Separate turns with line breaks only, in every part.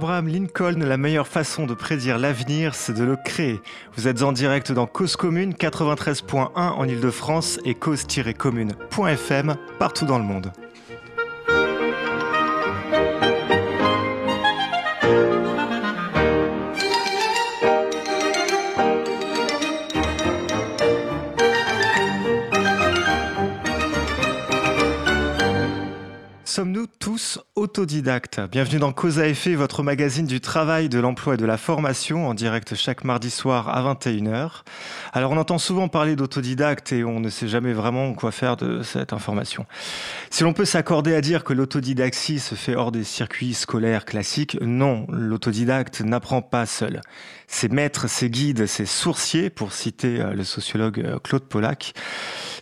Abraham Lincoln, la meilleure façon de prédire l'avenir, c'est de le créer. Vous êtes en direct dans Cause Commune 93.1 en Ile-de-France et cause-commune.fm partout dans le monde. Tous autodidactes Bienvenue dans Cause à effet, votre magazine du travail, de l'emploi et de la formation, en direct chaque mardi soir à 21h. Alors on entend souvent parler d'autodidacte et on ne sait jamais vraiment quoi faire de cette information. Si l'on peut s'accorder à dire que l'autodidaxie se fait hors des circuits scolaires classiques, non, l'autodidacte n'apprend pas seul. Ses maîtres, ses guides, ses sourciers, pour citer euh, le sociologue euh, Claude Pollack,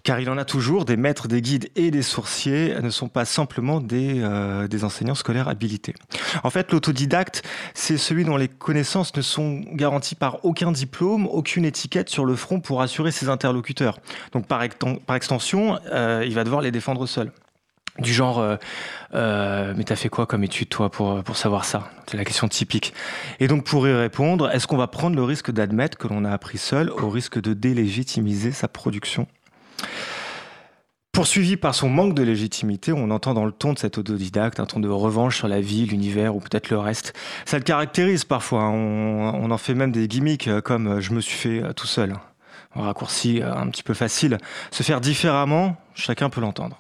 car il en a toujours, des maîtres, des guides et des sourciers ne sont pas simplement des, euh, des enseignants scolaires habilités. En fait, l'autodidacte, c'est celui dont les connaissances ne sont garanties par aucun diplôme, aucune étiquette sur le front pour assurer ses interlocuteurs. Donc par, extension, euh, il va devoir les défendre seul du genre euh, euh, mais t'as fait quoi comme étude toi pour pour savoir ça? C'est la question typique et donc pour y répondre est-ce qu'on va prendre le risque d'admettre que l'on a appris seul au risque de délégitimiser sa production? Poursuivi par son manque de légitimité, on entend dans le ton de cet autodidacte un ton de revanche sur la vie, l'univers ou peut-être le reste. Ça le caractérise parfois, hein. on, en fait même des gimmicks euh, comme euh, je me suis fait euh, tout seul. Un raccourci un petit peu facile. Se faire différemment, chacun peut l'entendre.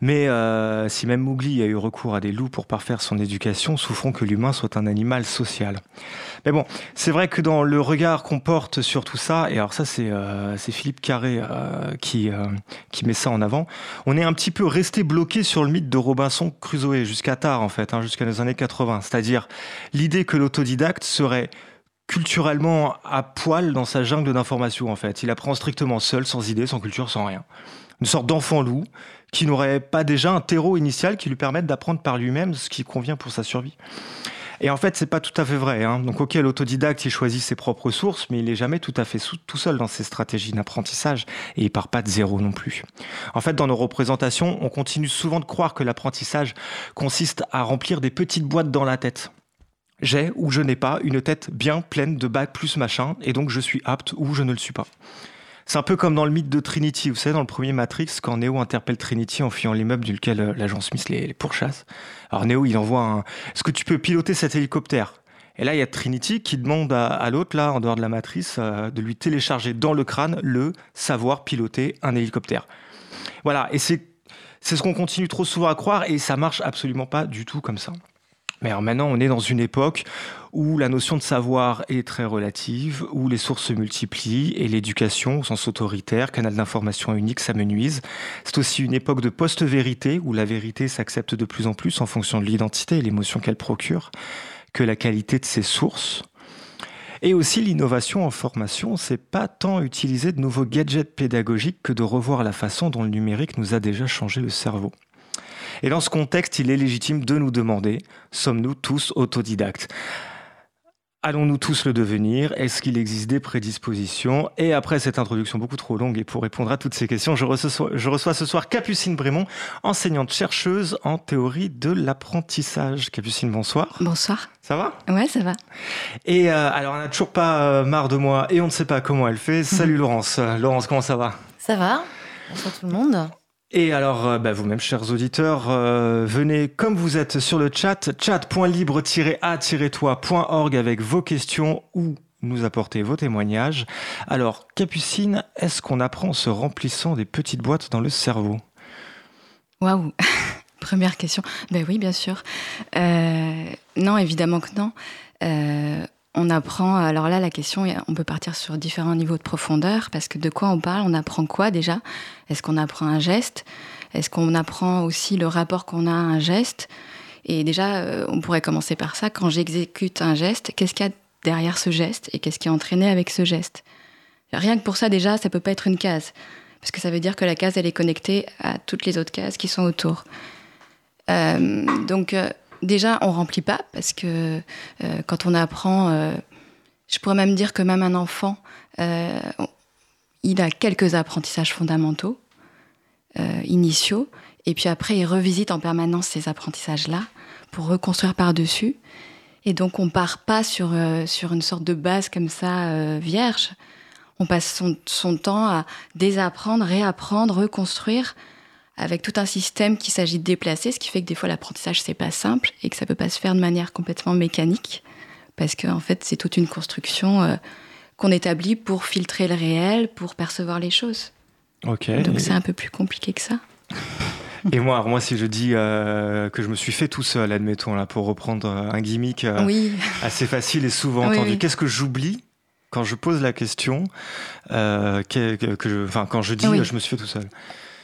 mais si même Mowgli a eu recours à des loups pour parfaire son éducation, souffrons que l'humain soit un animal social. Mais bon, c'est vrai que dans le regard qu'on porte sur tout ça, et alors ça c'est euh, Philippe Carré euh, qui, euh, qui met ça en avant, on est un petit peu resté bloqué sur le mythe de Robinson Crusoe jusqu'à tard en fait, hein, jusqu'à les années 80. C'est-à-dire l'idée que l'autodidacte serait culturellement à poil dans sa jungle d'informations en fait. Il apprend strictement seul, sans idée, sans culture, sans rien. Une sorte d'enfant loup qui n'aurait pas déjà un terreau initial qui lui permette d'apprendre par lui-même ce qui convient pour sa survie. Et en fait, c'est pas tout à fait vrai. Hein. Donc, ok, l'autodidacte, il choisit ses propres sources, mais il est jamais tout à fait tout seul dans ses stratégies d'apprentissage et il part pas de zéro non plus. En fait, dans nos représentations, on continue souvent de croire que l'apprentissage consiste à remplir des petites boîtes dans la tête. J'ai ou je n'ai pas une tête bien pleine de bac plus machin, et donc je suis apte ou je ne le suis pas. C'est un peu comme dans le mythe de Trinity, vous savez, dans le premier Matrix, quand Neo interpelle Trinity en fuyant l'immeuble duquel euh, l'agent Smith les, pourchasse. Alors Neo, il envoie un... Est-ce que tu peux piloter cet hélicoptère? Et là, il y a Trinity qui demande à, l'autre, là, en dehors de la matrice, euh, de lui télécharger dans le crâne le savoir piloter un hélicoptère. Voilà, et c'est ce qu'on continue trop souvent à croire, et ça marche absolument pas du tout comme ça. Mais alors maintenant, on est dans une époque où la notion de savoir est très relative, où les sources se multiplient et l'éducation, au sens autoritaire, canal d'information unique, s'amenuise. C'est aussi une époque de post-vérité, où la vérité s'accepte de plus en plus en fonction de l'identité et l'émotion qu'elle procure, que la qualité de ses sources. Et aussi l'innovation en formation, c'est pas tant utiliser de nouveaux gadgets pédagogiques que de revoir la façon dont le numérique nous a déjà changé le cerveau. Et dans ce contexte, il est légitime de nous demander, sommes-nous tous autodidactes? Allons-nous tous le devenir? Est-ce qu'il existe des prédispositions? Et après cette introduction beaucoup trop longue et pour répondre à toutes ces questions, je reçois, je reçois ce soir Capucine Brémond, enseignante chercheuse en théorie de l'apprentissage. Capucine, bonsoir.
Bonsoir.
Ça va?
Ouais, ça va.
Et euh, alors, on n'a toujours pas euh, marre de moi et on ne sait pas comment elle fait. Salut Laurence. Laurence, comment ça va?
Ça va. Bonsoir tout le monde.
Et alors, euh, bah, vous-même, chers auditeurs, euh, venez comme vous êtes sur le chat, chat.libre-a-toi.org avec vos questions ou nous apporter vos témoignages. Alors, Capucine, est-ce qu'on apprend en se remplissant des petites boîtes dans le cerveau?
Waouh Première question. Ben oui, bien sûr. Euh, non, évidemment que non on apprend, alors là la question, on peut partir sur différents niveaux de profondeur, parce que de quoi on parle, on apprend quoi déjà? Est-ce qu'on apprend un geste? Est-ce qu'on apprend aussi le rapport qu'on a à un geste? Et déjà, euh, on pourrait commencer par ça, quand j'exécute un geste, qu'est-ce qu'il y a derrière ce geste et qu'est-ce qui est entraîné avec ce geste? Rien que pour ça déjà, ça peut pas être une case, parce que ça veut dire que la case, elle est connectée à toutes les autres cases qui sont autour. Euh, donc, euh, déjà, on remplit pas parce que euh, quand on apprend, euh, je pourrais même dire que même un enfant, euh, il a quelques apprentissages fondamentaux, initiaux, et puis après, il revisite en permanence ces apprentissages-là pour reconstruire par-dessus. Et donc, on part pas sur, sur une sorte de base comme ça, vierge. On passe son, temps à désapprendre, réapprendre, reconstruire avec tout un système qu'il s'agit de déplacer, ce qui fait que des fois l'apprentissage c'est pas simple et que ça peut pas se faire de manière complètement mécanique parce qu'en en fait c'est toute une construction euh, qu'on établit pour filtrer le réel, pour percevoir les choses.
Ok.
Donc c'est un peu plus compliqué que ça.
Et moi, moi, si je dis euh, que je me suis fait tout seul, admettons, là, pour reprendre un gimmick euh, assez facile et souvent entendu, qu'est-ce que j'oublie quand je pose la question, euh, que, je, enfin, quand je dis je me suis fait tout seul?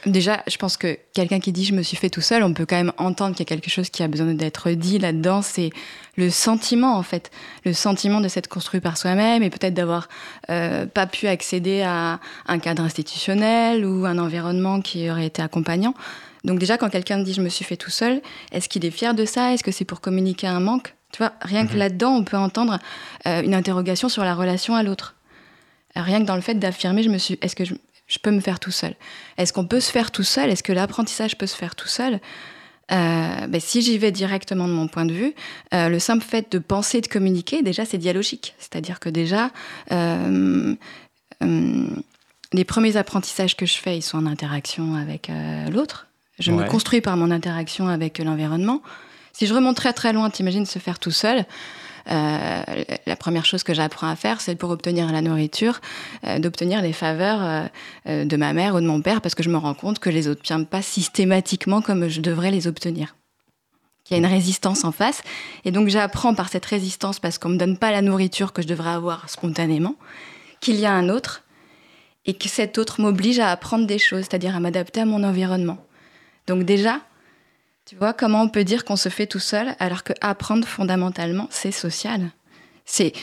Déjà, je pense que quelqu'un qui dit je me suis fait tout seul, on peut quand même entendre qu'il y a quelque chose qui a besoin d'être dit là-dedans. C'est le sentiment, en fait. Le sentiment de s'être construit par soi-même et peut-être d'avoir pas pu accéder à un cadre institutionnel ou un environnement qui aurait été accompagnant. Donc déjà, quand quelqu'un dit je me suis fait tout seul, est-ce qu'il est fier de ça? Est-ce que c'est pour communiquer un manque? Tu vois, rien que mhm. là-dedans, on peut entendre euh, une interrogation sur la relation à l'autre. Rien que dans le fait d'affirmer, je me suis, est-ce que je, peux me faire tout seul Est-ce qu'on peut se faire tout seul? Est-ce que l'apprentissage peut se faire tout seul? Euh, ben, si j'y vais directement de mon point de vue, euh, le simple fait de penser, de communiquer, déjà, c'est dialogique. C'est-à-dire que déjà, les premiers apprentissages que je fais, ils sont en interaction avec l'autre. Je me construis par mon interaction avec l'environnement. Si je remonte très très loin, t'imagines se faire tout seul. Euh, la première chose que j'apprends à faire, c'est pour obtenir la nourriture, euh, d'obtenir les faveurs euh, de ma mère ou de mon père, parce que je me rends compte que je les obtiens pas systématiquement comme je devrais les obtenir. Il y a une résistance en face. Et donc j'apprends par cette résistance, parce qu'on ne me donne pas la nourriture que je devrais avoir spontanément, qu'il y a un autre, et que cet autre m'oblige à apprendre des choses, c'est-à-dire à m'adapter à mon environnement. Donc déjà, tu vois comment on peut dire qu'on se fait tout seul alors que apprendre fondamentalement, c'est social? C'est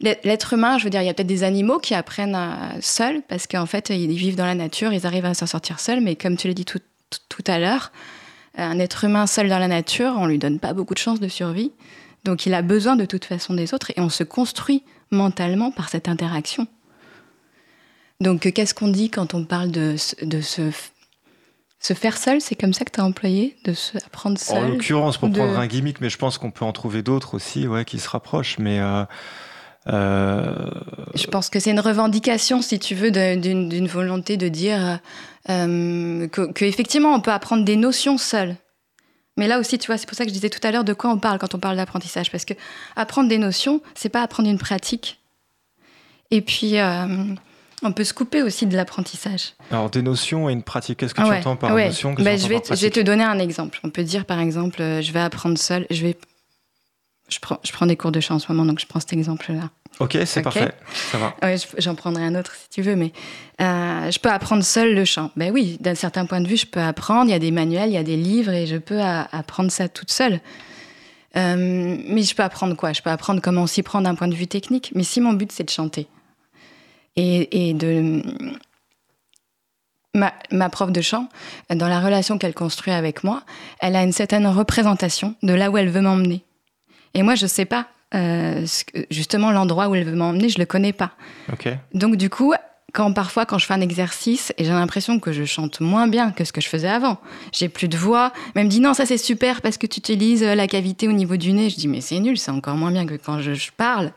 l'être humain, je veux dire, il y a peut-être des animaux qui apprennent seuls parce qu'en fait, ils vivent dans la nature, ils arrivent à s'en sortir seuls, mais comme tu l'as dit tout, à l'heure, un être humain seul dans la nature, on lui donne pas beaucoup de chances de survie. Donc il a besoin de toute façon des autres et on se construit mentalement par cette interaction. Donc qu'est-ce qu'on dit quand on parle de, de se faire seul, c'est comme ça que tu as employé, de se apprendre seul
En l'occurrence, pour prendre un gimmick, mais je pense qu'on peut en trouver d'autres aussi ouais, qui se rapprochent. Mais euh,
euh, Je pense que c'est une revendication, si tu veux, d'une volonté de dire euh, qu'effectivement, on peut apprendre des notions seul. Mais là aussi, tu vois, c'est pour ça que je disais tout à l'heure de quoi on parle quand on parle d'apprentissage. Parce que apprendre des notions, c'est pas apprendre une pratique. Et puis, on peut se couper aussi de l'apprentissage.
Alors, des notions et une pratique, qu'est-ce que tu entends par notion
bah, je, vais, je vais te donner un exemple. On peut dire, par exemple, euh, je vais apprendre seul, je vais... Je prends, je prends des cours de chant en ce moment, donc je prends cet exemple-là.
Ok, c'est parfait, ça va.
J'en prendrai un autre si tu veux, mais euh, je peux apprendre seul le chant. Ben oui, d'un certain point de vue, je peux apprendre. Il y a des manuels, il y a des livres, et je peux apprendre ça toute seule. Euh, mais je peux apprendre quoi? Je peux apprendre comment s'y prendre d'un point de vue technique. Mais si mon but c'est de chanter, et, de ma, prof de chant, dans la relation qu'elle construit avec moi, elle a une certaine représentation de là où elle veut m'emmener. Et moi, je ne sais pas euh, justement l'endroit où elle veut m'emmener, je le connais pas. Donc du coup, quand parfois quand je fais un exercice et j'ai l'impression que je chante moins bien que ce que je faisais avant, j'ai plus de voix, même me dit non ça c'est super parce que tu utilises la cavité au niveau du nez, je dis mais c'est nul, c'est encore moins bien que quand je parle.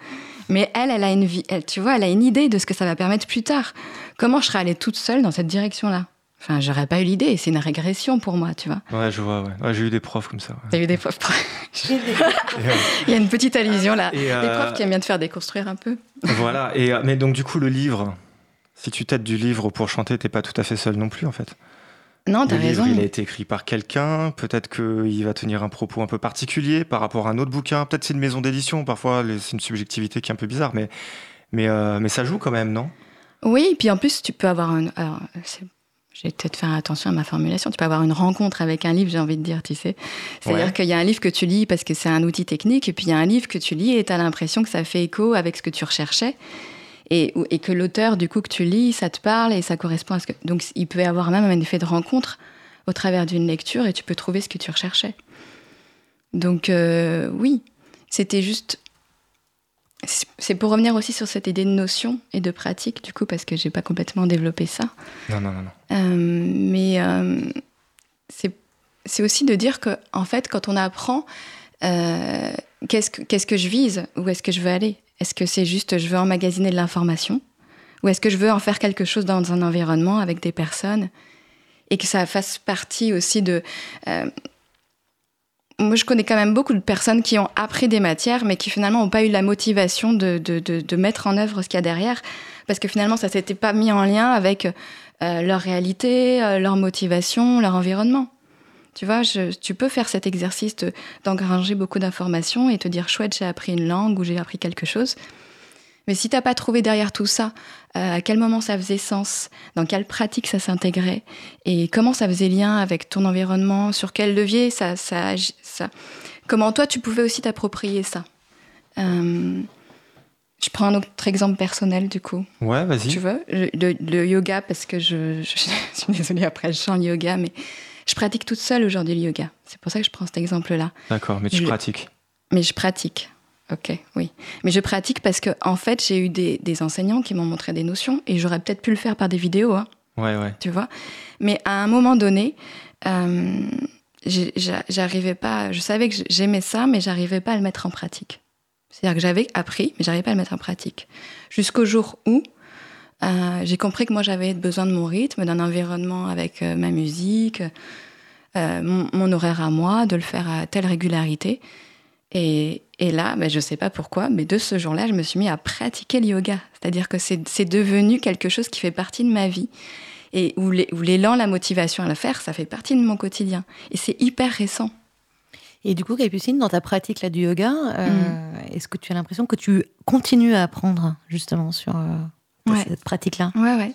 Mais elle, elle a une vie, elle, tu vois, elle a une idée de ce que ça va permettre plus tard. Comment je serais allée toute seule dans cette direction-là? Enfin, j'aurais pas eu l'idée. C'est une régression pour moi, tu vois.
Ouais, je vois. Ouais. j'ai eu des profs comme ça.
T'as eu des profs. Il y a une petite allusion là. Des euh, profs qui aiment bien te faire déconstruire un peu.
Voilà. Et euh, mais donc du coup, le livre. Si tu t'aides du livre pour chanter, t'es pas tout à fait seul non plus, en fait.
Non, t'as raison.
il a été écrit par quelqu'un. Peut-être qu'il va tenir un propos un peu particulier par rapport à un autre bouquin. Peut-être c'est une maison d'édition. Parfois, c'est une subjectivité qui est un peu bizarre, mais, mais, euh, mais ça joue quand même, non?
Oui, et puis en plus, tu peux avoir un. Alors, je vais peut-être faire attention à ma formulation. Tu peux avoir une rencontre avec un livre, j'ai envie de dire, tu sais. C'est-à-dire qu'il y a un livre que tu lis parce que c'est un outil technique, et puis il y a un livre que tu lis et tu as l'impression que ça fait écho avec ce que tu recherchais et, que l'auteur, du coup, que tu lis, ça te parle et ça correspond à ce que. Donc, il peut y avoir même un effet de rencontre au travers d'une lecture et tu peux trouver ce que tu recherchais. Donc, euh, oui, c'était juste. C'est pour revenir aussi sur cette idée de notion et de pratique, du coup, parce que j'ai pas complètement développé ça.
Non, non, non. non.
Euh, mais euh, c'est aussi de dire que, en fait, quand on apprend, qu'est-ce que, qu'est-ce que je vise Où est-ce que je veux aller? Est-ce que c'est juste je veux emmagasiner de l'information? Ou est-ce que je veux en faire quelque chose dans un environnement avec des personnes? Et que ça fasse partie aussi de moi, je connais quand même beaucoup de personnes qui ont appris des matières, mais qui finalement n'ont pas eu la motivation de, de, de, mettre en œuvre ce qu'il y a derrière, parce que finalement, ça s'était pas mis en lien avec euh, leur réalité, euh, leur motivation, leur environnement. Tu vois, je, tu peux faire cet exercice d'engranger beaucoup d'informations et te dire chouette, j'ai appris une langue ou j'ai appris quelque chose. Mais si tu n'as pas trouvé derrière tout ça, euh, à quel moment ça faisait sens, dans quelle pratique ça s'intégrait, et comment ça faisait lien avec ton environnement, sur quel levier ça, ça, ça? Comment toi tu pouvais aussi t'approprier ça? Euh, je prends un autre exemple personnel du coup.
Ouais, vas-y.
Tu veux le, yoga, parce que je, je, suis désolée après, je chante le yoga, mais je pratique toute seule aujourd'hui le yoga. C'est pour ça que je prends cet exemple-là.
D'accord, mais tu pratiques.
Mais je pratique. Ok, oui. Mais je pratique parce que, en fait, j'ai eu des, enseignants qui m'ont montré des notions et j'aurais peut-être pu le faire par des vidéos. Hein,
ouais, ouais.
Tu vois? Mais à un moment donné, euh, j'arrivais pas. Je savais que j'aimais ça, mais j'arrivais pas à le mettre en pratique. C'est-à-dire que j'avais appris, mais j'arrivais pas à le mettre en pratique. Jusqu'au jour où euh, j'ai compris que moi, j'avais besoin de mon rythme, d'un environnement avec euh, ma musique, mon, mon, horaire à moi, de le faire à telle régularité. Et, et là, ben, je ne sais pas pourquoi, mais de ce jour-là, je me suis mis à pratiquer le yoga. C'est-à-dire que c'est devenu quelque chose qui fait partie de ma vie. Et où l'élan, la motivation à le faire, ça fait partie de mon quotidien. Et c'est hyper récent.
Et du coup, Capucine, dans ta pratique là, du yoga, euh, mm. est-ce que tu as l'impression que tu continues à apprendre justement sur cette pratique-là
Ouais, ouais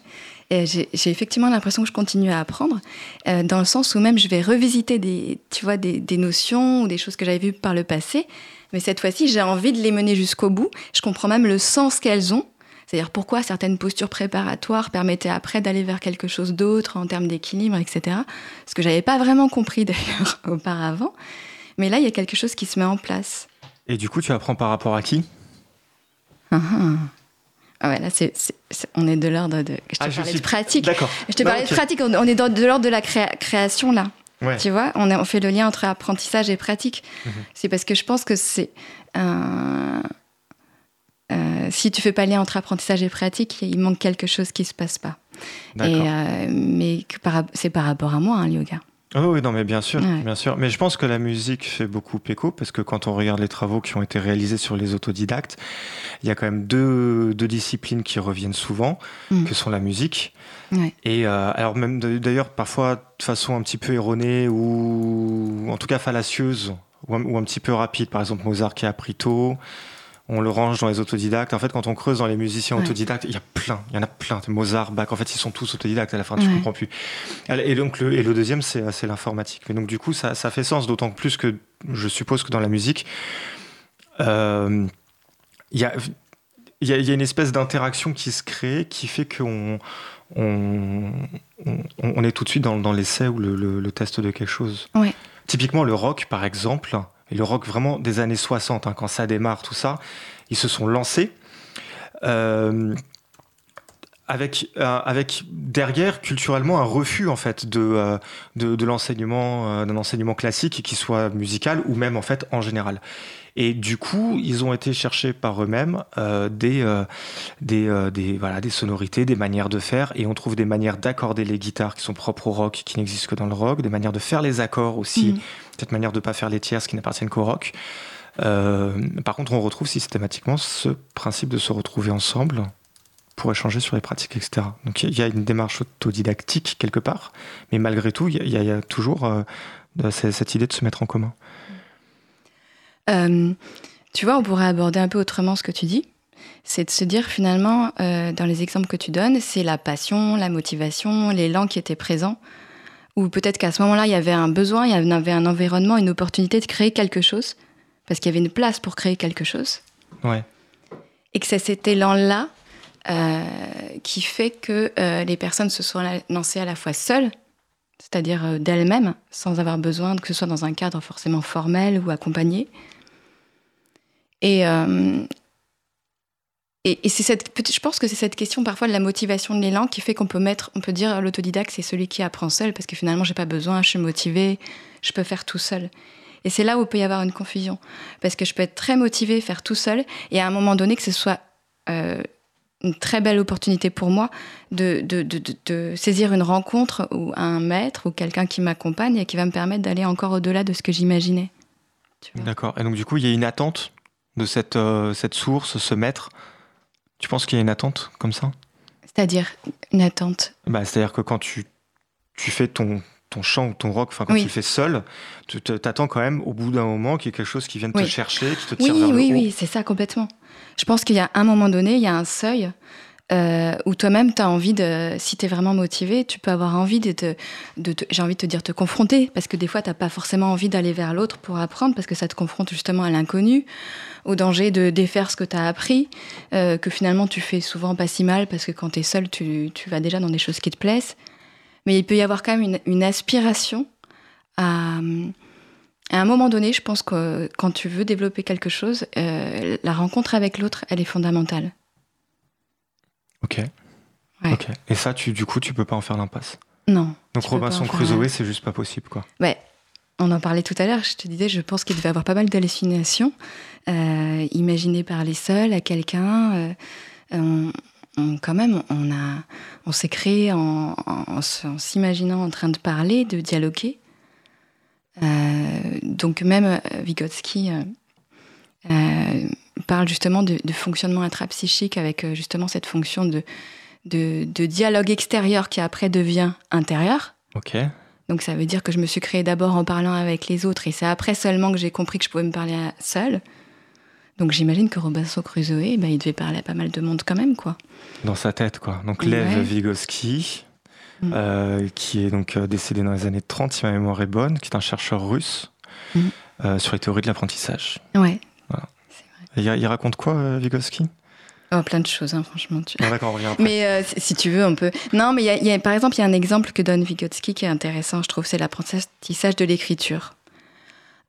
j'ai effectivement l'impression que je continue à apprendre, euh, dans le sens où même je vais revisiter des, tu vois, des, notions ou des choses que j'avais vues par le passé, mais cette fois-ci, j'ai envie de les mener jusqu'au bout. Je comprends même le sens qu'elles ont. C'est-à-dire pourquoi certaines postures préparatoires permettaient après d'aller vers quelque chose d'autre en termes d'équilibre, etc. Ce que j'avais pas vraiment compris d'ailleurs auparavant. Mais là, il y a quelque chose qui se met en place.
Et du coup, tu apprends par rapport à qui?
Ah, ah. Ah ouais, là, c'est, on est de l'ordre de. Je te ah, parlais de pratique.
D'accord.
Je te parlais de pratique. On, est de, l'ordre de la création, là. Tu vois, on, on, fait le lien entre apprentissage et pratique. Mhm. C'est parce que je pense que c'est. Euh, si tu fais pas le lien entre apprentissage et pratique, il manque quelque chose qui se passe pas. Et, euh, mais c'est par rapport à moi, hein, le yoga.
Oh oui, non, mais bien sûr, bien sûr. Mais je pense que la musique fait beaucoup écho parce que quand on regarde les travaux qui ont été réalisés sur les autodidactes, il y a quand même deux, deux disciplines qui reviennent souvent, mm. que sont la musique. Et euh, alors même d'ailleurs parfois de façon un petit peu erronée ou en tout cas fallacieuse ou un, ou un petit peu rapide. Par exemple Mozart qui a appris tôt on le range dans les autodidactes. En fait, quand on creuse dans les musiciens autodidactes, il y a plein, il y en a plein. Mozart, Bach, en fait, ils sont tous autodidactes à la fin, tu comprends plus. Et donc, le, et le deuxième, c'est l'informatique. Mais donc, du coup, ça, ça fait sens, d'autant plus que je suppose que dans la musique, euh, il y a y, a, une espèce d'interaction qui se crée qui fait qu'on on, on, est tout de suite dans, dans l'essai ou le, le, test de quelque chose. Typiquement, le rock, par exemple, et le rock vraiment des années 60, hein, quand ça démarre, tout ça, ils se sont lancés. Euh, avec, euh, avec derrière culturellement un refus en fait de, euh, de, l'enseignement d'un enseignement classique qui soit musical ou même en fait en général. Et du coup ils ont été chercher par eux-mêmes des des, voilà des sonorités des manières de faire. Et on trouve des manières d'accorder les guitares qui sont propres au rock qui n'existent que dans le rock des manières de faire les accords aussi. Mmh cette manière de ne pas faire les tierces qui n'appartiennent qu'au rock. Euh, par contre, on retrouve systématiquement ce principe de se retrouver ensemble pour échanger sur les pratiques, etc. Donc il y a une démarche autodidactique quelque part, mais malgré tout, il y, a toujours euh, cette idée de se mettre en commun.
Euh, tu vois, on pourrait aborder un peu autrement ce que tu dis. C'est de se dire finalement, dans les exemples que tu donnes, c'est la passion, la motivation, l'élan qui était présent ou peut-être qu'à ce moment-là, il y avait un besoin, il y avait un environnement, une opportunité de créer quelque chose, parce qu'il y avait une place pour créer quelque chose.
Ouais.
Et que c'est cet élan-là euh, qui fait que euh, les personnes se sont lancées à la fois seules, c'est-à-dire euh, d'elles-mêmes, sans avoir besoin que ce soit dans un cadre forcément formel ou accompagné. Et, et, c'est cette, je pense que c'est cette question parfois de la motivation de l'élan qui fait qu'on peut mettre, on peut dire l'autodidacte c'est celui qui apprend seul parce que finalement j'ai pas besoin, je suis motivé, je peux faire tout seul. Et c'est là où peut y avoir une confusion. Parce que je peux être très motivée, faire tout seul, et à un moment donné, que ce soit euh, une très belle opportunité pour moi de, de, de, de, saisir une rencontre ou un maître ou quelqu'un qui m'accompagne et qui va me permettre d'aller encore au-delà de ce que j'imaginais.
D'accord. Et donc, du coup, il y a une attente de cette, euh, cette source, ce maître. Tu penses qu'il y a une attente comme ça?
C'est-à-dire une attente.
Bah, C'est-à-dire que quand tu, tu fais ton, ton chant ou ton rock, enfin quand tu le fais seul, tu t'attends quand même au bout d'un moment qu'il y ait quelque chose qui vienne te chercher, qui te tire
oui,
vers
oui,
le
haut. Oui, c'est ça complètement. Je pense qu'il y a un moment donné, il y a un seuil euh, où toi-même, tu as envie de, si tu es vraiment motivé, tu peux avoir envie de, te, de j'ai envie de te dire, te confronter, parce que des fois, tu pas forcément envie d'aller vers l'autre pour apprendre, parce que ça te confronte justement à l'inconnu, au danger de défaire ce que tu as appris, euh, que finalement, tu fais souvent pas si mal, parce que quand tu es seul, tu, tu, vas déjà dans des choses qui te plaisent. Mais il peut y avoir quand même une, une aspiration à à un moment donné, je pense que quand tu veux développer quelque chose, euh, la rencontre avec l'autre, elle est fondamentale.
Ok. Ok. Et ça, tu, du coup, tu peux pas en faire l'impasse?
Non.
Donc Robinson Crusoe, c'est juste pas possible, quoi.
Ouais. On en parlait tout à l'heure. Je te disais, je pense qu'il devait avoir pas mal d'hallucinations euh, imaginées par les seuls à quelqu'un. Euh, quand même, on s'est créé en, s'imaginant en train de parler, de dialoguer. Euh, donc même euh, Vygotsky parle justement de, fonctionnement intrapsychique avec justement cette fonction de, de, dialogue extérieur qui après devient intérieur.
Ok.
Donc ça veut dire que je me suis créée d'abord en parlant avec les autres et c'est après seulement que j'ai compris que je pouvais me parler seule. Donc j'imagine que Robinson Crusoe, ben, il devait parler à pas mal de monde quand même, quoi.
Dans sa tête, quoi. Donc Lev Vygotsky, Mm. Euh, qui est donc euh, décédé dans les années 30, si ma mémoire est bonne, qui est un chercheur russe mm. euh, sur les théories de l'apprentissage.
Ouais.
Voilà. il, raconte quoi, Vygotsky?
Oh, plein de choses, hein, franchement.
Tu... d'accord, on revient après.
Mais si tu veux, on peut. Non, mais y a, par exemple, il y a un exemple que donne Vygotsky qui est intéressant, je trouve, c'est l'apprentissage de l'écriture.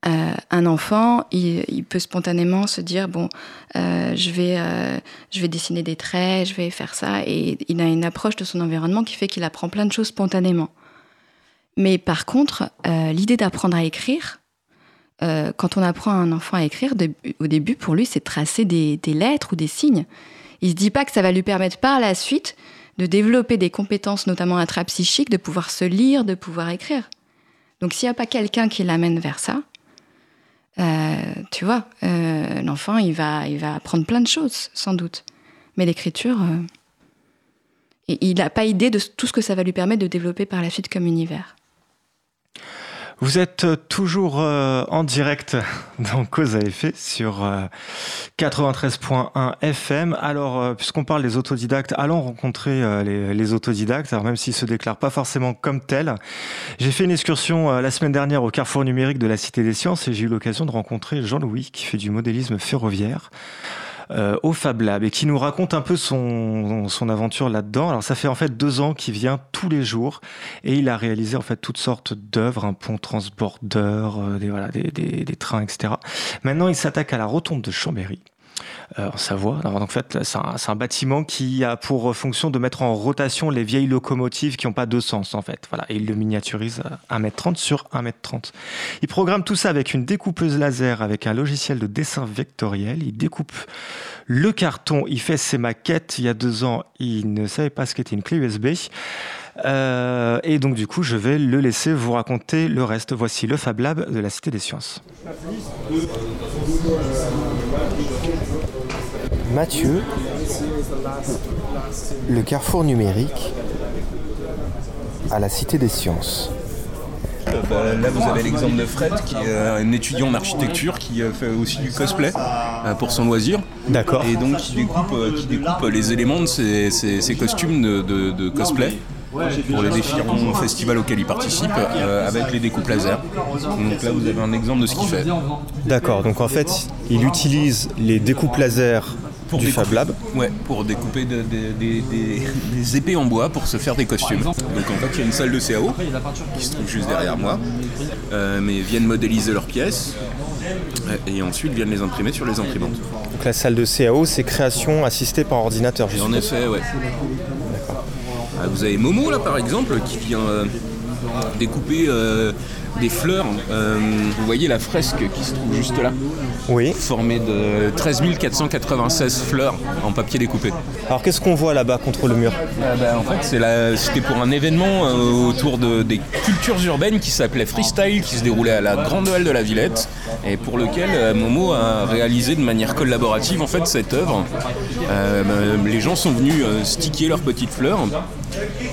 Euh, un enfant, il, peut spontanément se dire bon, euh, je vais, euh, je vais dessiner des traits, je vais faire ça, et il a une approche de son environnement qui fait qu'il apprend plein de choses spontanément. Mais par contre, l'idée d'apprendre à écrire, quand on apprend à un enfant à écrire, au début, pour lui, c'est tracer des, lettres ou des signes. Il se dit pas que ça va lui permettre par la suite de développer des compétences, notamment intrapsychiques, de pouvoir se lire, de pouvoir écrire. Donc s'il n'y a pas quelqu'un qui l'amène vers ça, euh, tu vois, euh, l'enfant, il va, il va apprendre plein de choses, sans doute. Mais l'écriture, euh, il n'a pas idée de tout ce que ça va lui permettre de développer par la suite comme univers.
Vous êtes euh, toujours euh, en direct dans Cause à effet sur 93.1 euh, FM. Alors, puisqu'on parle des autodidactes, allons rencontrer les, autodidactes, alors même s'ils se déclarent pas forcément comme tels. J'ai fait une excursion la semaine dernière au carrefour numérique de la Cité des Sciences et j'ai eu l'occasion de rencontrer Jean-Louis qui fait du modélisme ferroviaire. Euh, au Fab Lab et qui nous raconte un peu son, son aventure là-dedans. Alors ça fait en fait deux ans qu'il vient tous les jours et il a réalisé en fait toutes sortes d'œuvres, un pont transborder, euh, des, voilà, des, des, des trains, etc. Maintenant il s'attaque à la rotonde de Chambéry en Savoie. Alors, en fait, c'est un, bâtiment qui a pour fonction de mettre en rotation les vieilles locomotives qui n'ont pas de sens, en fait. Voilà. Et il le miniaturise à 1m30 sur 1m30. Il programme tout ça avec une découpeuse laser, avec un logiciel de dessin vectoriel. Il découpe le carton, il fait ses maquettes. Il y a deux ans, il ne savait pas ce qu'était une clé USB. Euh, et donc du coup, je vais le laisser vous raconter le reste. Voici le Fab Lab de la Cité des Sciences.
Mathieu, le carrefour numérique à la Cité des Sciences.
Euh, bah, là, vous avez l'exemple de Fred, qui est euh, un étudiant en architecture qui euh, fait aussi du cosplay pour son loisir.
D'accord.
Et donc, qui découpe, qui découpe les éléments de ses, costumes de, cosplay pour les différents festivals auxquels il participe avec les découpes laser. Donc là, vous avez un exemple de ce qu'il fait.
D'accord, donc en fait, il utilise les découpes laser pour du Fab Lab
Ouais, pour découper des, épées en bois pour se faire des costumes. Donc en fait, il y a une salle de CAO qui se trouve juste derrière moi, euh, mais viennent modéliser leurs pièces euh, et ensuite viennent les imprimer sur les imprimantes.
Donc la salle de CAO, c'est création assistée par ordinateur,
En effet, ouais. Ah, vous avez Momo là par exemple qui vient. Euh, découper des fleurs. vous voyez la fresque qui se trouve juste là
Oui.
Formée de 13 496 fleurs en papier découpé.
Alors qu'est-ce qu'on voit là-bas contre le mur?
Bah, En fait, c'était pour un événement autour de, des cultures urbaines qui s'appelait Freestyle, qui se déroulait à la Grande Halle de la Villette, et pour lequel Momo a réalisé de manière collaborative en fait cette œuvre. les gens sont venus sticker leurs petites fleurs.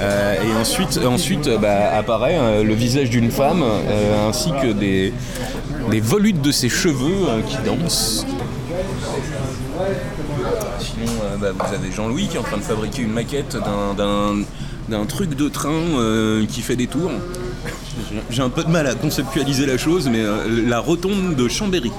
et ensuite, ensuite bah, apparaît le visage d'une femme euh, ainsi que des, des volutes de ses cheveux euh, qui dansent. Sinon, euh, bah, vous avez Jean-Louis qui est en train de fabriquer une maquette d'un truc de train qui fait des tours. J'ai un peu de mal à conceptualiser la chose, mais la rotonde de Chambéry.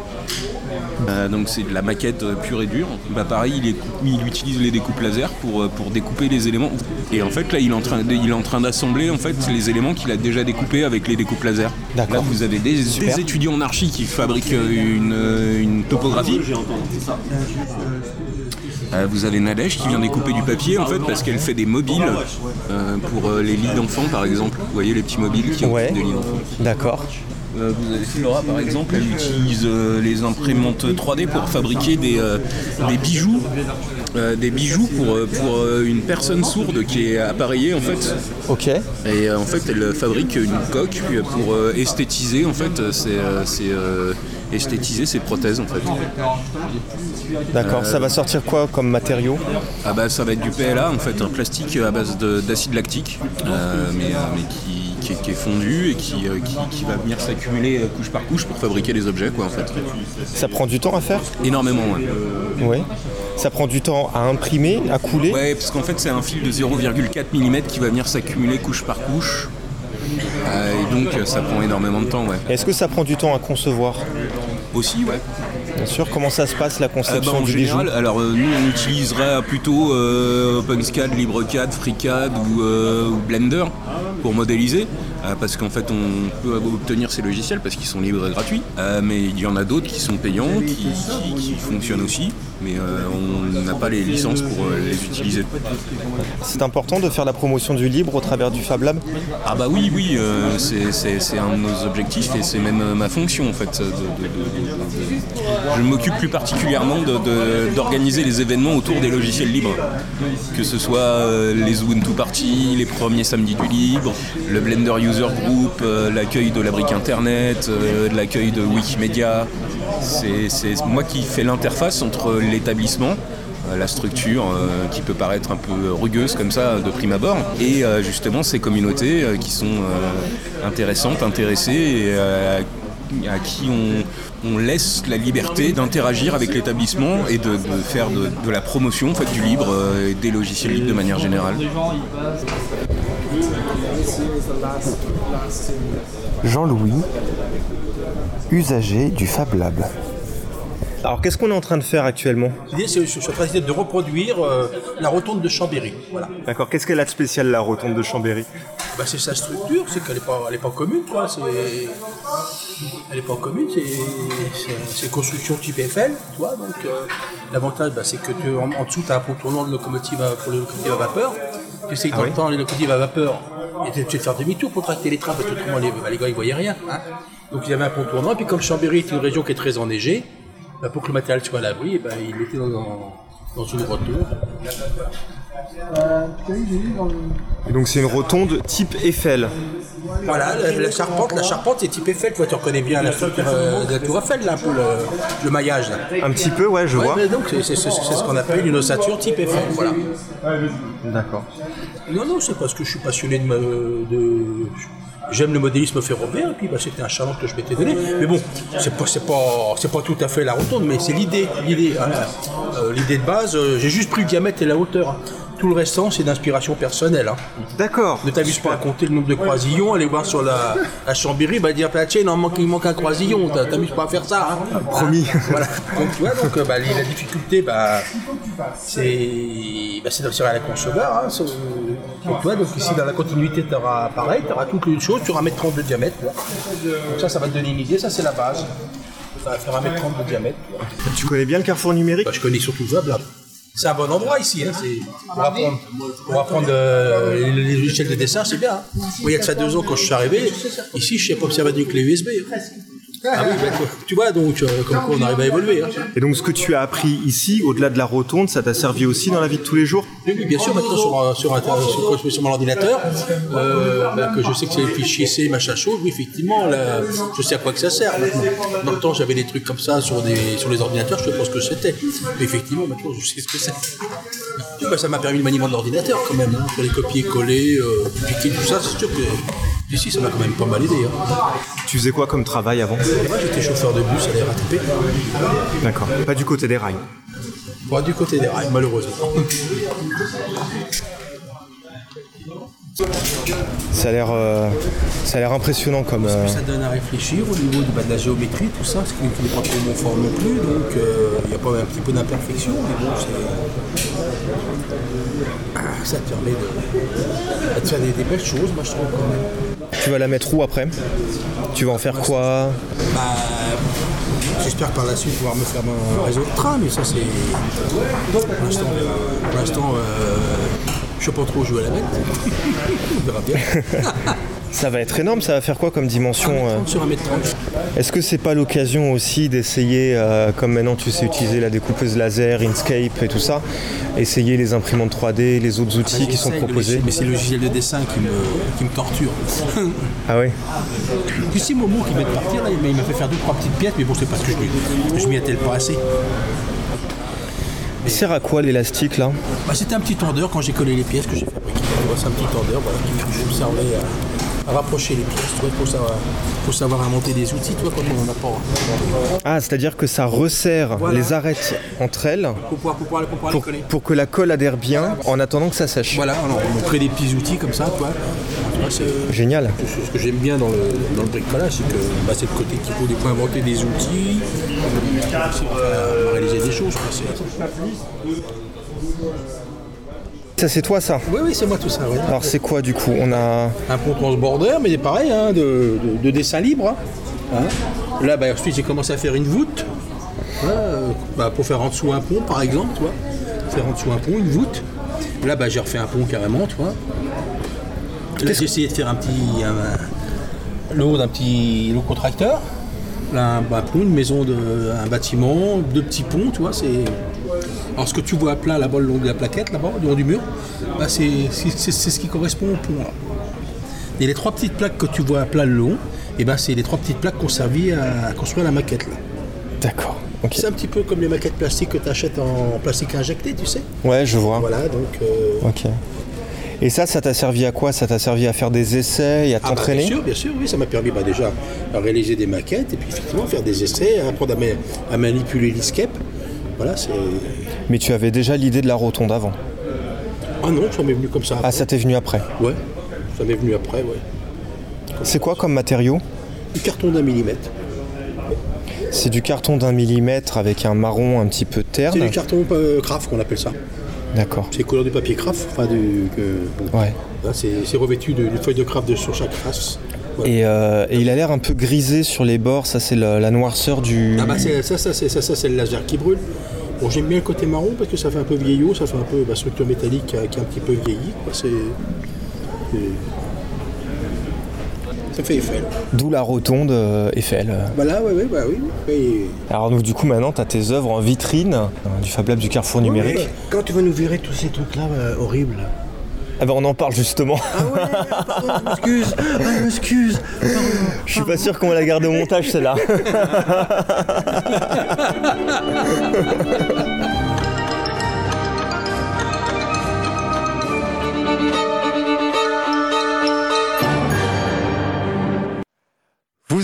Euh, donc c'est de la maquette euh, pure et dure. Bah pareil, il, utilise les découpes laser pour, euh, pour découper les éléments. Et en fait là, il est en train, il est en train d'assembler en fait les éléments qu'il a déjà découpés avec les découpes laser. Là, vous avez des, étudiants en archi qui fabriquent une, une topographie. vous avez Nadège qui vient découper du papier en fait parce qu'elle fait des mobiles pour les lits d'enfants par exemple. Vous voyez les petits mobiles qui ont des lits d'enfants.
D'accord.
Euh, vous avez Flora par exemple, elle utilise euh, les imprimantes 3D pour fabriquer des, euh, bijoux. des bijoux pour, pour une personne sourde qui est appareillée en fait.
Ok.
Et en fait elle fabrique une coque pour esthétiser en fait c'est esthétiser ses prothèses en fait.
D'accord, ça va sortir quoi comme matériau?
Ah bah, Ça va être du PLA en fait, un plastique à base d'acide lactique, mais, mais qui qui est, fondu et qui, euh, qui, va venir s'accumuler euh, couche par couche pour fabriquer les objets quoi en fait.
Ça prend du temps à faire
Énormément ouais.
Ouais. Ça prend du temps à imprimer, à couler
Ouais parce qu'en fait c'est un fil de 0,4 mm qui va venir s'accumuler couche par couche. Euh, et donc ça prend énormément de temps ouais.
Est-ce que ça prend du temps à concevoir
Aussi ouais.
Bien sûr, comment ça se passe la conception
bah, en
du
général, Alors nous on utiliserait plutôt OpenSCAD, LibreCAD, FreeCAD ou Blender pour modéliser, euh, parce qu'en fait on peut obtenir ces logiciels parce qu'ils sont libres et gratuits, euh, mais il y en a d'autres qui sont payants, qui, fonctionnent aussi, mais euh, on n'a pas les licences pour les utiliser.
C'est important de faire la promotion du libre au travers du Fab Lab?
Ah bah oui, oui, c'est un de nos objectifs et c'est même ma fonction en fait. je m'occupe plus particulièrement d'organiser les événements autour des logiciels libres, que ce soit les Ubuntu Party, les premiers samedis du libre, le Blender User Group, euh, l'accueil de la brique Internet, euh, l'accueil de Wikimedia. C'est moi qui fais l'interface entre l'établissement, euh, la structure qui peut paraître un peu rugueuse comme ça de prime abord, et justement ces communautés qui sont intéressantes, intéressées et à qui on, laisse la liberté d'interagir avec l'établissement et de, faire de, la promotion en fait, du libre et des logiciels libres de manière générale.
Jean-Louis, usager du Fab Lab. Alors qu'est-ce qu'on est en train de faire actuellement?
L'idée, c'est je suis en train de reproduire euh, la rotonde de Chambéry. Voilà.
D'accord. Qu'est-ce qu'elle a de spécial la rotonde de Chambéry?
Bah, C'est sa structure, c'est qu'elle n'est pas, pas commune. Quoi. Elle n'est pas commune, c'est construction type Eiffel. donc euh, l'avantage, bah, c'est que en, dessous, tu as un pont tournant de locomotive pour les locomotives à vapeur. Tu sais que dans ah le temps, les locomotives à vapeur, tu de faire demi-tour pour tracter les trains parce que autrement les, bah, les gars ils voyaient rien. Hein. Donc il y avait un pont tournant. Et puis comme Chambéry est une région qui est très enneigée, bah, pour que le matériel soit à l'abri, il était dans, dans une rotonde.
Et donc c'est une rotonde type Eiffel.
Voilà, la, charpente, la charpente c'est type Eiffel, toi tu reconnais bien la structure euh, de la tour Eiffel, là, un peu le, maillage.
Un petit peu, ouais, je vois.
donc c'est ce qu'on appelle une ossature type Eiffel, voilà.
D'accord.
Non, non, c'est parce que je suis passionné de, de J'aime le modélisme ferroviaire, et puis bah, c'était un challenge que je m'étais donné. Mais bon, c'est pas, pas, pas tout à fait la rotonde, mais c'est l'idée. L'idée, hein. euh, l'idée de base, euh, j'ai juste pris le diamètre et la hauteur. Hein. Tout le restant, c'est d'inspiration personnelle. Hein.
D'accord.
Ne t'amuse pas à compter le nombre de croisillons, aller voir sur la, la Chambéry, bah, dire, tiens, il, manque, il manque un croisillon, t'amuses pas à faire ça. Hein.
Ah, promis.
voilà. Donc, tu vois, donc, bah, la difficulté, bah, c'est bah, d'assurer à la conceveur. Hein, donc, tu vois, donc ici, dans la continuité, tu auras pareil, tu auras toutes les choses, tu auras 1m30 de diamètre. Donc, ça, ça va te donner une idée, ça, c'est la base. Ça va faire 1m30 de diamètre.
Tu connais bien le carrefour numérique?
Bah, Je connais surtout le web, là. C'est un bon endroit ici. Hein, pour apprendre, pour apprendre euh, les, logiciels de dessin, c'est bien. Hein. Moi, il y a de ça deux ans, quand je suis arrivé, ici, je sais pas observer du clé USB. Ah oui, bah, tu vois, donc, euh, comme quoi on arrive à évoluer. Hein.
Et donc, ce que tu as appris ici, au-delà de la rotonde, ça t'a servi aussi dans la vie de tous les jours?
Oui, bien sûr, maintenant, sur, sur, sur, quand je sur mon ordinateur, euh, bah, que je sais que c'est les fichiers C, machin chose, oui, effectivement, là, je sais à quoi que ça sert maintenant. Dans le temps, j'avais des trucs comme ça sur, des, sur les ordinateurs, je ne sais pas ce que c'était. Mais effectivement, maintenant, je sais ce que c'est. Bah, ça m'a permis le maniement de l'ordinateur, quand même, hein, pour les copier, coller, euh, piquer, tout ça, c'est sûr que Ça m'a quand même pas mal aidé. Hein.
Tu faisais quoi comme travail avant
Moi, j'étais chauffeur de bus à la RATP.
D'accord. Pas du côté des rails
Pas du côté des rails, malheureusement.
Ça a l'air, euh, ça a l'air impressionnant comme.
Euh... Ça donne à réfléchir au niveau de, bah, de la géométrie, tout ça, ce qui n'est pas trop mon fort non plus, donc euh, il y a pas un petit peu d'imperfection, mais bon, c'est. Ah, ça te permet de, de faire des, des, belles choses, moi je trouve quand même.
Tu vas la mettre où après? Tu vas en faire quoi?
Bah, J'espère par la suite pouvoir me faire mon réseau de train, mais ça c'est. Pour l'instant, pour l'instant euh, je sais pas trop jouer à la bête. On verra bien.
ça va être énorme, ça va faire quoi comme dimension
1 m sur 1 m 30
Est-ce que c'est pas l'occasion aussi d'essayer, euh, comme maintenant tu sais utiliser la découpeuse laser, Inkscape et tout ça, essayer les imprimantes 3D, les autres outils
ah,
qui sont proposés
Mais c'est le logiciel de dessin qui me, qui me torture.
ah oui
Tu sais, Momo qui vient de partir, là, il m'a fait faire deux, trois petites pièces, mais bon, c'est parce que je m'y attelle pas assez.
Il sert à quoi l'élastique là
bah, C'était un petit tendeur quand j'ai collé les pièces que j'ai fabriqué. C'est un petit tendeur voilà, qui me servait à, à, rapprocher les pièces. Il faut savoir, savoir inventer des outils toi, quand on en a pas.
Ah, c'est-à-dire que ça resserre voilà. les arêtes entre elles
pour, pouvoir, pour, pouvoir, pour, pouvoir
pour,
les coller.
pour que la colle adhère bien en attendant que ça sèche.
Voilà, alors, on crée des petits outils comme ça. Toi.
Génial.
Ce que j'aime bien dans le, dans le bricolage, c'est que bah, c'est le côté qu'il faut des fois inventer des outils, euh, réaliser des choses.
Ça c'est toi ça
Oui oui c'est moi tout ça. Oui.
Alors c'est quoi du coup? On a
un pont transborder mais pareil hein, de, de, de, dessin libre. Hein. Là bah, ensuite j'ai commencé à faire une voûte euh, bah, pour faire en dessous un pont par exemple, tu vois. Faire en dessous un pont, une voûte. Là bah, j'ai refait un pont carrément, tu vois. Là j'ai essayé de faire un petit un, le haut d'un petit lot contracteur. Là, un, pont, une maison, de, un bâtiment, deux petits ponts, tu vois, c'est. Alors ce que tu vois à plat là-bas, le long de la plaquette, là-bas, le long du mur, bah, c'est ce qui correspond au pont. Là. Et les trois petites plaques que tu vois à plat le long, et ben c'est les trois petites plaques qui ont servi à, construire la maquette. là.
D'accord. Okay.
C'est un petit peu comme les maquettes plastiques que tu achètes en plastique injecté, tu sais.
Ouais, je vois.
Voilà, donc. Euh...
Ok. Et ça, ça t'a servi à quoi? Ça t'a servi à faire des essais et à t'entraîner
ah bah, Bien sûr, bien sûr, oui, ça m'a permis bah, déjà à réaliser des maquettes et puis effectivement faire des essais, à apprendre à, à manipuler l'ISCAP. Voilà, c'est.
Mais tu avais déjà l'idée de la rotonde avant?
Ah non, ça m'est venu comme ça. Après.
Ah, ça t'est venu après?
Ouais, ça m'est venu après, ouais.
C'est quoi comme matériau?
Du carton d'un millimètre.
C'est du carton d'un millimètre avec un marron un petit peu terne
C'est du carton euh, craft qu'on appelle ça.
D'accord.
C'est couleur du papier craft. Enfin, du,
ouais.
C'est revêtu d'une feuille de craft de, sur chaque face.
Et, euh, et, il a l'air un peu grisé sur les bords. Ça, c'est la, la, noirceur du.
Ah bah ça, ça, ça, ça, ça c'est le laser qui brûle. Bon, j'aime bien le côté marron parce que ça fait un peu vieillot, ça fait un peu bah, structure métallique qui a un petit peu vieilli. C'est. Ça fait Eiffel.
D'où la rotonde euh, Eiffel.
Voilà, ouais, ouais, bah oui. Et...
Alors donc, du coup maintenant tu as tes œuvres en vitrine euh, du Fab Lab du Carrefour
ouais,
numérique.
Quand tu vas nous virer tous ces trucs là euh, horribles.
Ah bah on en parle justement.
Ah ouais, pardon, je m'excuse, ah, je m'excuse.
Je suis pas sûr qu'on va la garder au montage celle-là.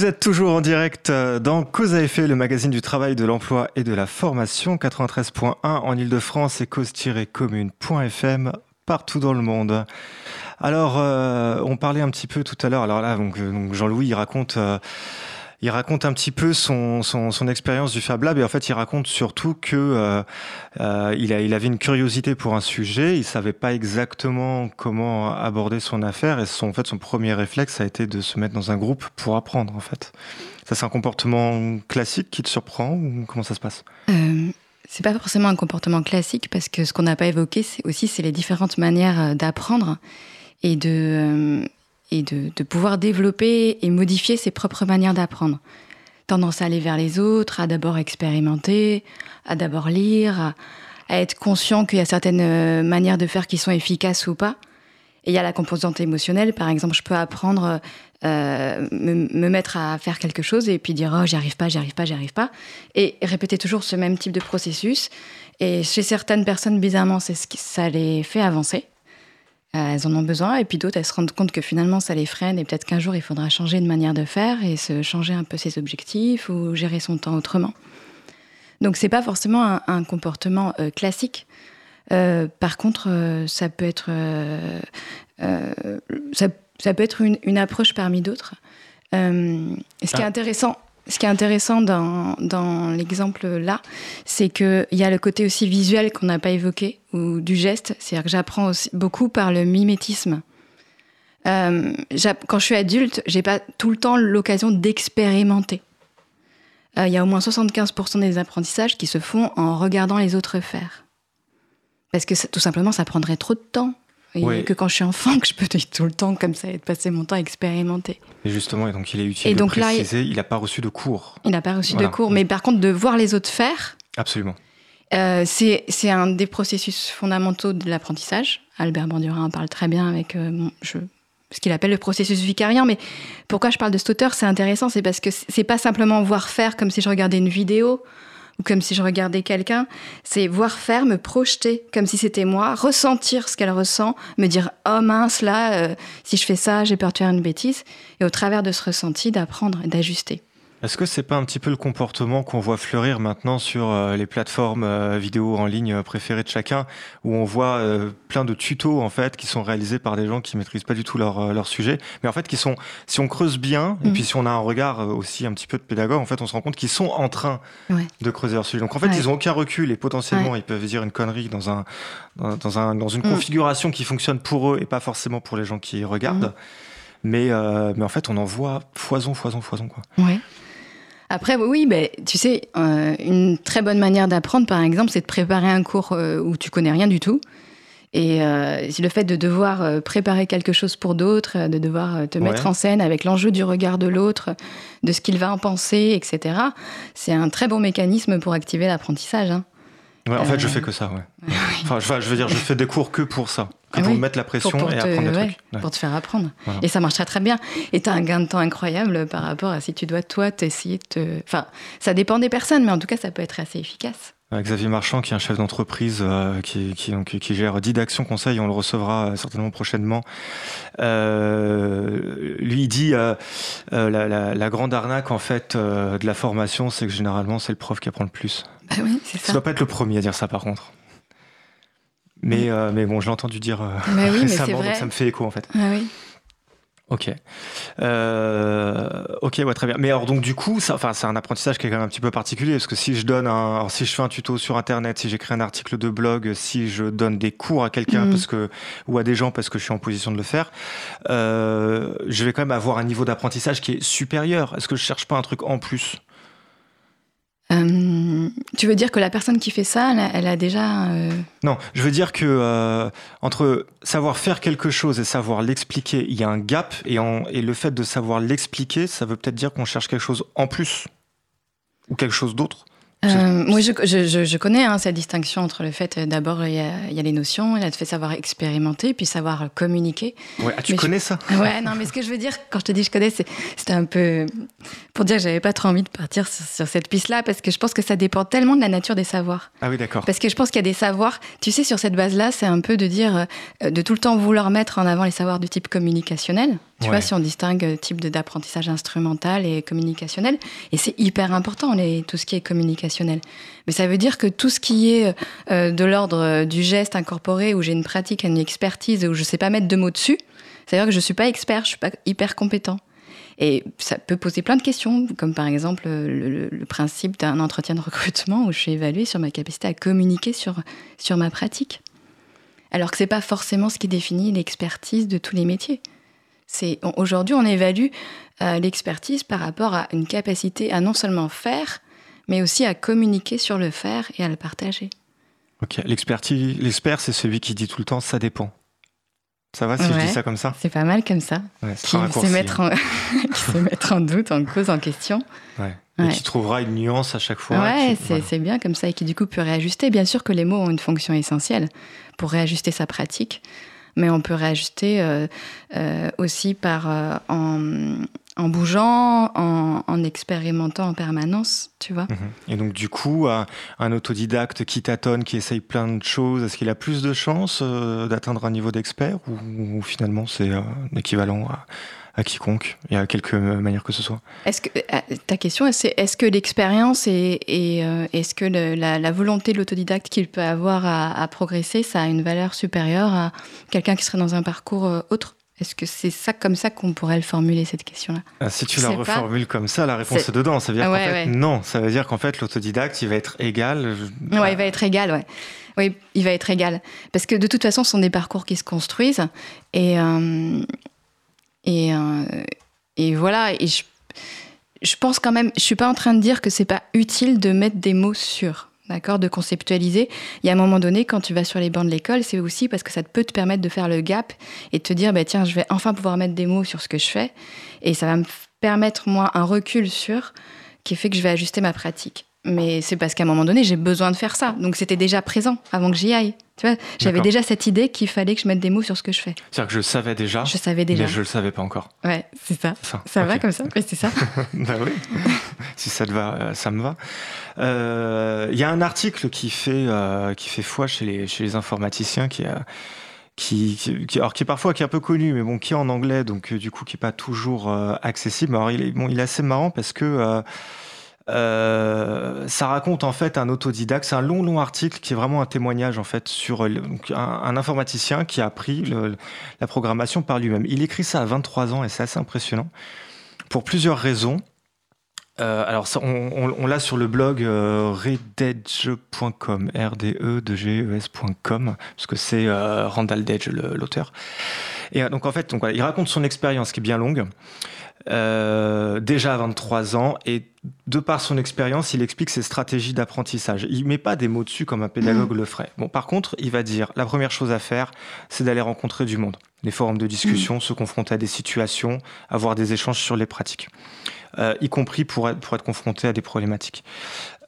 Vous êtes toujours en direct dans Cause à effet, le magazine du travail, de l'emploi et de la formation, 93.1 en Ile-de-France et cause-commune.fm partout dans le monde. Alors, euh, on parlait un petit peu tout à l'heure, alors là, donc, donc Jean-Louis, raconte... Euh, il raconte un petit peu son, son, expérience du Fab Lab et en fait il raconte surtout que euh, euh, il, a, il avait une curiosité pour un sujet, il savait pas exactement comment aborder son affaire et son, en fait, son premier réflexe a été de se mettre dans un groupe pour apprendre en fait. Ça c'est un comportement classique qui te surprend ou comment ça se passe?
Euh, c'est pas forcément un comportement classique parce que ce qu'on n'a pas évoqué c'est aussi c'est les différentes manières d'apprendre et de et de, pouvoir développer et modifier ses propres manières d'apprendre. Tendance à aller vers les autres, à d'abord expérimenter, à d'abord lire, à, être conscient qu'il y a certaines manières de faire qui sont efficaces ou pas. Et il y a la composante émotionnelle, par exemple, je peux apprendre, euh, me, me, mettre à faire quelque chose et puis dire oh j'y arrive pas, j'y arrive pas, j'y arrive pas, et répéter toujours ce même type de processus. Et chez certaines personnes, bizarrement, c'est ce qui ça les fait avancer. Euh, elles en ont besoin, et puis d'autres, elles se rendent compte que finalement ça les freine, et peut-être qu'un jour il faudra changer de manière de faire et se changer un peu ses objectifs ou gérer son temps autrement. Donc c'est pas forcément un, un comportement euh, classique. Euh, par contre, euh, ça peut être, ça, ça, peut être une, une approche parmi d'autres. ce qui ah. est intéressant, ce qui est intéressant dans, l'exemple là, c'est qu'il y a le côté aussi visuel qu'on n'a pas évoqué, ou du geste. C'est-à-dire que j'apprends aussi beaucoup par le mimétisme. Euh, quand je suis adulte, j'ai pas tout le temps l'occasion d'expérimenter. Il euh, y a au moins 75% des apprentissages qui se font en regardant les autres faire. Parce que tout simplement, ça prendrait trop de temps. Et oui. que quand je suis enfant, que je peux être tout le temps comme ça et de passer mon temps à expérimenter.
Et justement, et donc il est utile et donc de préciser, là, il n'a pas reçu de cours.
Il n'a pas reçu voilà. de cours, mais par contre, de voir les autres faire.
Absolument.
Euh, c'est un des processus fondamentaux de l'apprentissage. Albert Bandura en parle très bien avec euh, je, ce qu'il appelle le processus vicarien. Mais pourquoi je parle de cet auteur C'est intéressant, c'est parce que c'est pas simplement voir faire comme si je regardais une vidéo ou comme si je regardais quelqu'un, c'est voir faire, me projeter comme si c'était moi, ressentir ce qu'elle ressent, me dire oh mince là, euh, si je fais ça, j'ai peur de faire une bêtise, et au travers de ce ressenti, d'apprendre et d'ajuster.
Est-ce que c'est pas un petit peu le comportement qu'on voit fleurir maintenant sur euh, les plateformes euh, vidéo en ligne euh, préférées de chacun, où on voit plein de tutos en fait qui sont réalisés par des gens qui maîtrisent pas du tout leur, leur sujet, mais en fait qui sont, si on creuse bien, mmh. et puis si on a un regard aussi un petit peu de pédagogue, en fait on se rend compte qu'ils sont en train ouais. de creuser leur sujet. Donc en fait ouais. ils ont aucun recul et potentiellement ouais. ils peuvent dire une connerie dans un dans un dans une mmh. configuration qui fonctionne pour eux et pas forcément pour les gens qui regardent. Mmh. Mais, mais en fait, on en voit foison, foison, foison. Quoi.
Ouais. Après, oui, ben, tu sais, euh, une très bonne manière d'apprendre, par exemple, c'est de préparer un cours euh, où tu connais rien du tout. Et euh, le fait de devoir préparer quelque chose pour d'autres, de devoir te mettre en scène avec l'enjeu du regard de l'autre, de ce qu'il va en penser, etc., c'est un très bon mécanisme pour activer l'apprentissage. Hein.
Ouais, en fait, je fais que ça, ouais. enfin, je veux dire, je fais des cours que pour ça. Que ah pour oui, mettre la pression pour, pour et te, apprendre des ouais.
Ouais. Pour te faire apprendre. Voilà. Et ça marche très très bien. Et tu as un gain de temps incroyable par rapport à si tu dois, toi, t'essayer de te... Enfin, ça dépend des personnes, mais en tout cas, ça peut être assez efficace.
Xavier Marchand, qui est un chef d'entreprise euh, qui, qui, qui, qui, gère 10 d'actions conseil, on le recevra certainement prochainement. Euh, lui, il dit euh, euh, la, la, la, grande arnaque en fait euh, de la formation, c'est que généralement c'est le prof qui apprend le plus.
Bah oui, c'est ça.
Ça doit pas être le premier à dire ça par contre. Mais, euh, mais bon, je l'ai entendu dire euh,
mais oui,
récemment, donc ça me fait écho en fait.
Ah oui.
Ok. Euh, ok, ouais, très bien. Mais alors, donc, du coup, ça, c'est un apprentissage qui est quand même un petit peu particulier parce que si je donne un, alors, si je fais un tuto sur Internet, si j'écris un article de blog, si je donne des cours à quelqu'un mmh. parce que, ou à des gens parce que je suis en position de le faire, euh, je vais quand même avoir un niveau d'apprentissage qui est supérieur. Est-ce que je cherche pas un truc en plus?
Euh, tu veux dire que la personne qui fait ça, elle a, déjà... Euh...
Non, je veux dire que euh, entre savoir faire quelque chose et savoir l'expliquer, il y a un gap, et le fait de savoir l'expliquer, ça veut peut-être dire qu'on cherche quelque chose en plus, ou quelque chose d'autre.
Euh, moi, je, je, je connais hein, cette distinction entre le fait, euh, d'abord, il y, y, a les notions, il y a le fait savoir expérimenter, puis savoir communiquer.
Ouais, ah, tu mais connais
je,
ça
Ouais, non, mais ce que je veux dire, quand je te dis je connais, c'était un peu pour dire que j'avais pas trop envie de partir sur, sur cette piste-là, parce que je pense que ça dépend tellement de la nature des savoirs.
Ah oui, d'accord.
Parce que je pense qu'il y a des savoirs, tu sais, sur cette base-là, c'est un peu de dire, euh, de tout le temps vouloir mettre en avant les savoirs du type communicationnel. Tu ouais. vois, si on distingue euh, type d'apprentissage instrumental et communicationnel, et c'est hyper important, les, tout ce qui est communicationnel. Mais ça veut dire que tout ce qui est euh, de l'ordre euh, du geste incorporé, où j'ai une pratique, une expertise, où je sais pas mettre de mots dessus, c'est-à-dire que je suis pas expert, je suis pas hyper compétent. Et ça peut poser plein de questions, comme par exemple le, le principe d'un entretien de recrutement où je suis évaluée sur ma capacité à communiquer sur, sur ma pratique. Alors que c'est pas forcément ce qui définit l'expertise de tous les métiers. Aujourd'hui on évalue euh, l'expertise par rapport à une capacité à non seulement faire, mais aussi à communiquer sur le faire et à le partager.
Ok, l'expert, c'est celui qui dit tout le temps ça dépend. Ça va si je dis ça comme ça?
C'est pas mal comme ça.
Ouais,
qui, sait mettre en... qui mettre en doute, en cause, en question.
Ouais. Et qui trouvera une nuance à chaque fois.
Ouais, c'est bien comme ça et qui du coup peut réajuster. Bien sûr que les mots ont une fonction essentielle pour réajuster sa pratique, mais on peut réajuster euh, euh, aussi par euh, en, bougeant, en, expérimentant en permanence, tu vois.
Mhm. Et donc, du coup, un autodidacte qui tâtonne, qui essaye plein de choses, est-ce qu'il a plus de chances d'atteindre un niveau d'expert ou, finalement c'est euh, équivalent à, quiconque et à quelque manière que ce soit
Est-ce que euh, ta question, c'est est-ce que l'expérience et, est-ce que la, volonté de l'autodidacte qu'il peut avoir à, à, progresser, ça a une valeur supérieure à quelqu'un qui serait dans un parcours autre? Est-ce que c'est ça comme ça qu'on pourrait le formuler cette question-là?
Ah, Si tu la reformules comme ça, la réponse est, dedans. Ça veut dire qu'en fait non. Ça veut dire qu'en fait l'autodidacte, il va être égal.
Ouais, il va être égal. Ouais. Oui, il va être égal. Parce que de toute façon, ce sont des parcours qui se construisent et euh, et euh, et voilà. Et je, je pense quand même, je suis pas en train de dire que c'est pas utile de mettre des mots sur d'accord, de conceptualiser. Il y a un moment donné, quand tu vas sur les bancs de l'école, c'est aussi parce que ça peut te permettre de faire le gap et de te dire, bah, tiens, je vais enfin pouvoir mettre des mots sur ce que je fais. Et ça va me permettre, moi, un recul sur qui fait que je vais ajuster ma pratique. Mais c'est parce qu'à un moment donné, j'ai besoin de faire ça. Donc c'était déjà présent avant que j'y aille. Tu vois, j'avais déjà cette idée qu'il fallait que je mette des mots sur ce que je fais.
C'est-à-dire que je savais déjà.
Je savais déjà.
Mais je le savais pas encore.
Ouais, c'est ça. Ça, va comme ça? Oui, c'est ça.
bah oui. si ça te va, euh, ça me va. Il euh, y a un article qui fait, euh, qui fait foi chez les, chez les informaticiens qui a. Qui, qui, alors qui est parfois qui est un peu connu, mais bon, qui est en anglais, donc du coup qui est pas toujours accessible. Alors il est, bon, il est assez marrant parce que euh, ça raconte en fait un autodidacte. C'est un long, long article qui est vraiment un témoignage en fait sur un, informaticien qui a appris la programmation par lui-même. Il écrit ça à 23 ans et c'est assez impressionnant pour plusieurs raisons. Euh, alors, on, l'a sur le blog euh, rededge.com, r d e d g e s.com, parce que c'est Randall Dedge l'auteur. Et donc en fait, il raconte son expérience qui est bien longue. Euh, déjà à 23 ans et de par son expérience, il explique ses stratégies d'apprentissage. Il met pas des mots dessus comme un pédagogue mmh. le ferait. Bon, par contre, il va dire la première chose à faire, c'est d'aller rencontrer du monde, les forums de discussion, mmh. se confronter à des situations, avoir des échanges sur les pratiques, euh, y compris pour être, pour être confronté à des problématiques.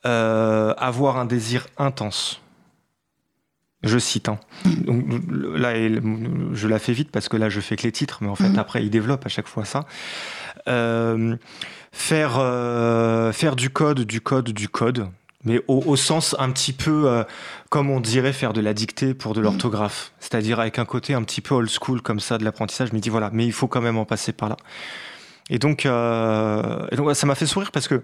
Euh, avoir un désir intense. Je cite. Hein. Donc, là, je la fais vite parce que là, je fais que les titres, mais en fait, mmh. après, il développe à chaque fois ça. Euh, faire, euh, faire du code, du code, du code, mais au, sens un petit peu euh, comme on dirait faire de la dictée pour de mm. l'orthographe, c'est-à-dire avec un côté un petit peu old school comme ça de l'apprentissage. Je me dis voilà, mais il faut quand même en passer par là. Et donc, et donc ça m'a fait sourire parce que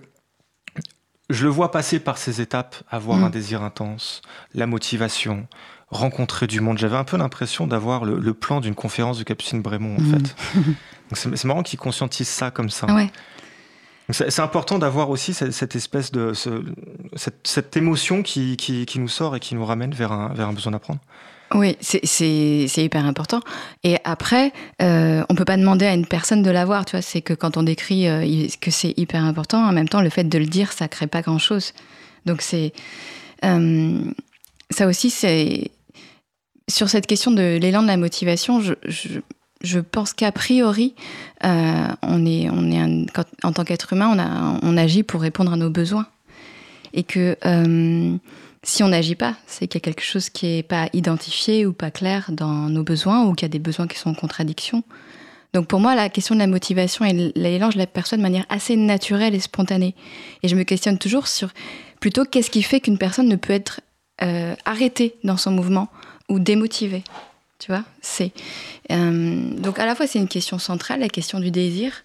je le vois passer par ces étapes, avoir mm. un désir intense, la motivation, rencontrer du monde. J'avais un peu l'impression d'avoir le, plan d'une conférence de Capucine Brémond, en mm. fait. C'est marrant qu'il conscientise ça comme ça.
Ouais.
C'est important d'avoir aussi cette, espèce de cette, émotion qui, qui, nous sort et qui nous ramène vers un, vers un besoin d'apprendre.
Oui, c'est hyper important. Et après, euh, on peut pas demander à une personne de l'avoir, tu vois. C'est que quand on décrit euh, que c'est hyper important, en même temps, le fait de le dire, ça crée pas grand-chose. Donc c'est euh, ça aussi, c'est sur cette question de l'élan de la motivation, je, pense qu'a priori, euh, on est, en tant qu'être humain, on, agit pour répondre à nos besoins. Et que euh, si on n'agit pas, c'est qu'il y a quelque chose qui n'est pas identifié ou pas clair dans nos besoins ou qu'il y a des besoins qui sont en contradiction. Donc pour moi, la question de la motivation et l'élan, je la perçois de manière assez naturelle et spontanée. Et je me questionne toujours sur plutôt qu'est-ce qui fait qu'une personne ne peut être euh, arrêtée dans son mouvement ou démotivé. Tu vois, c'est donc à la fois c'est une question centrale, la question du désir.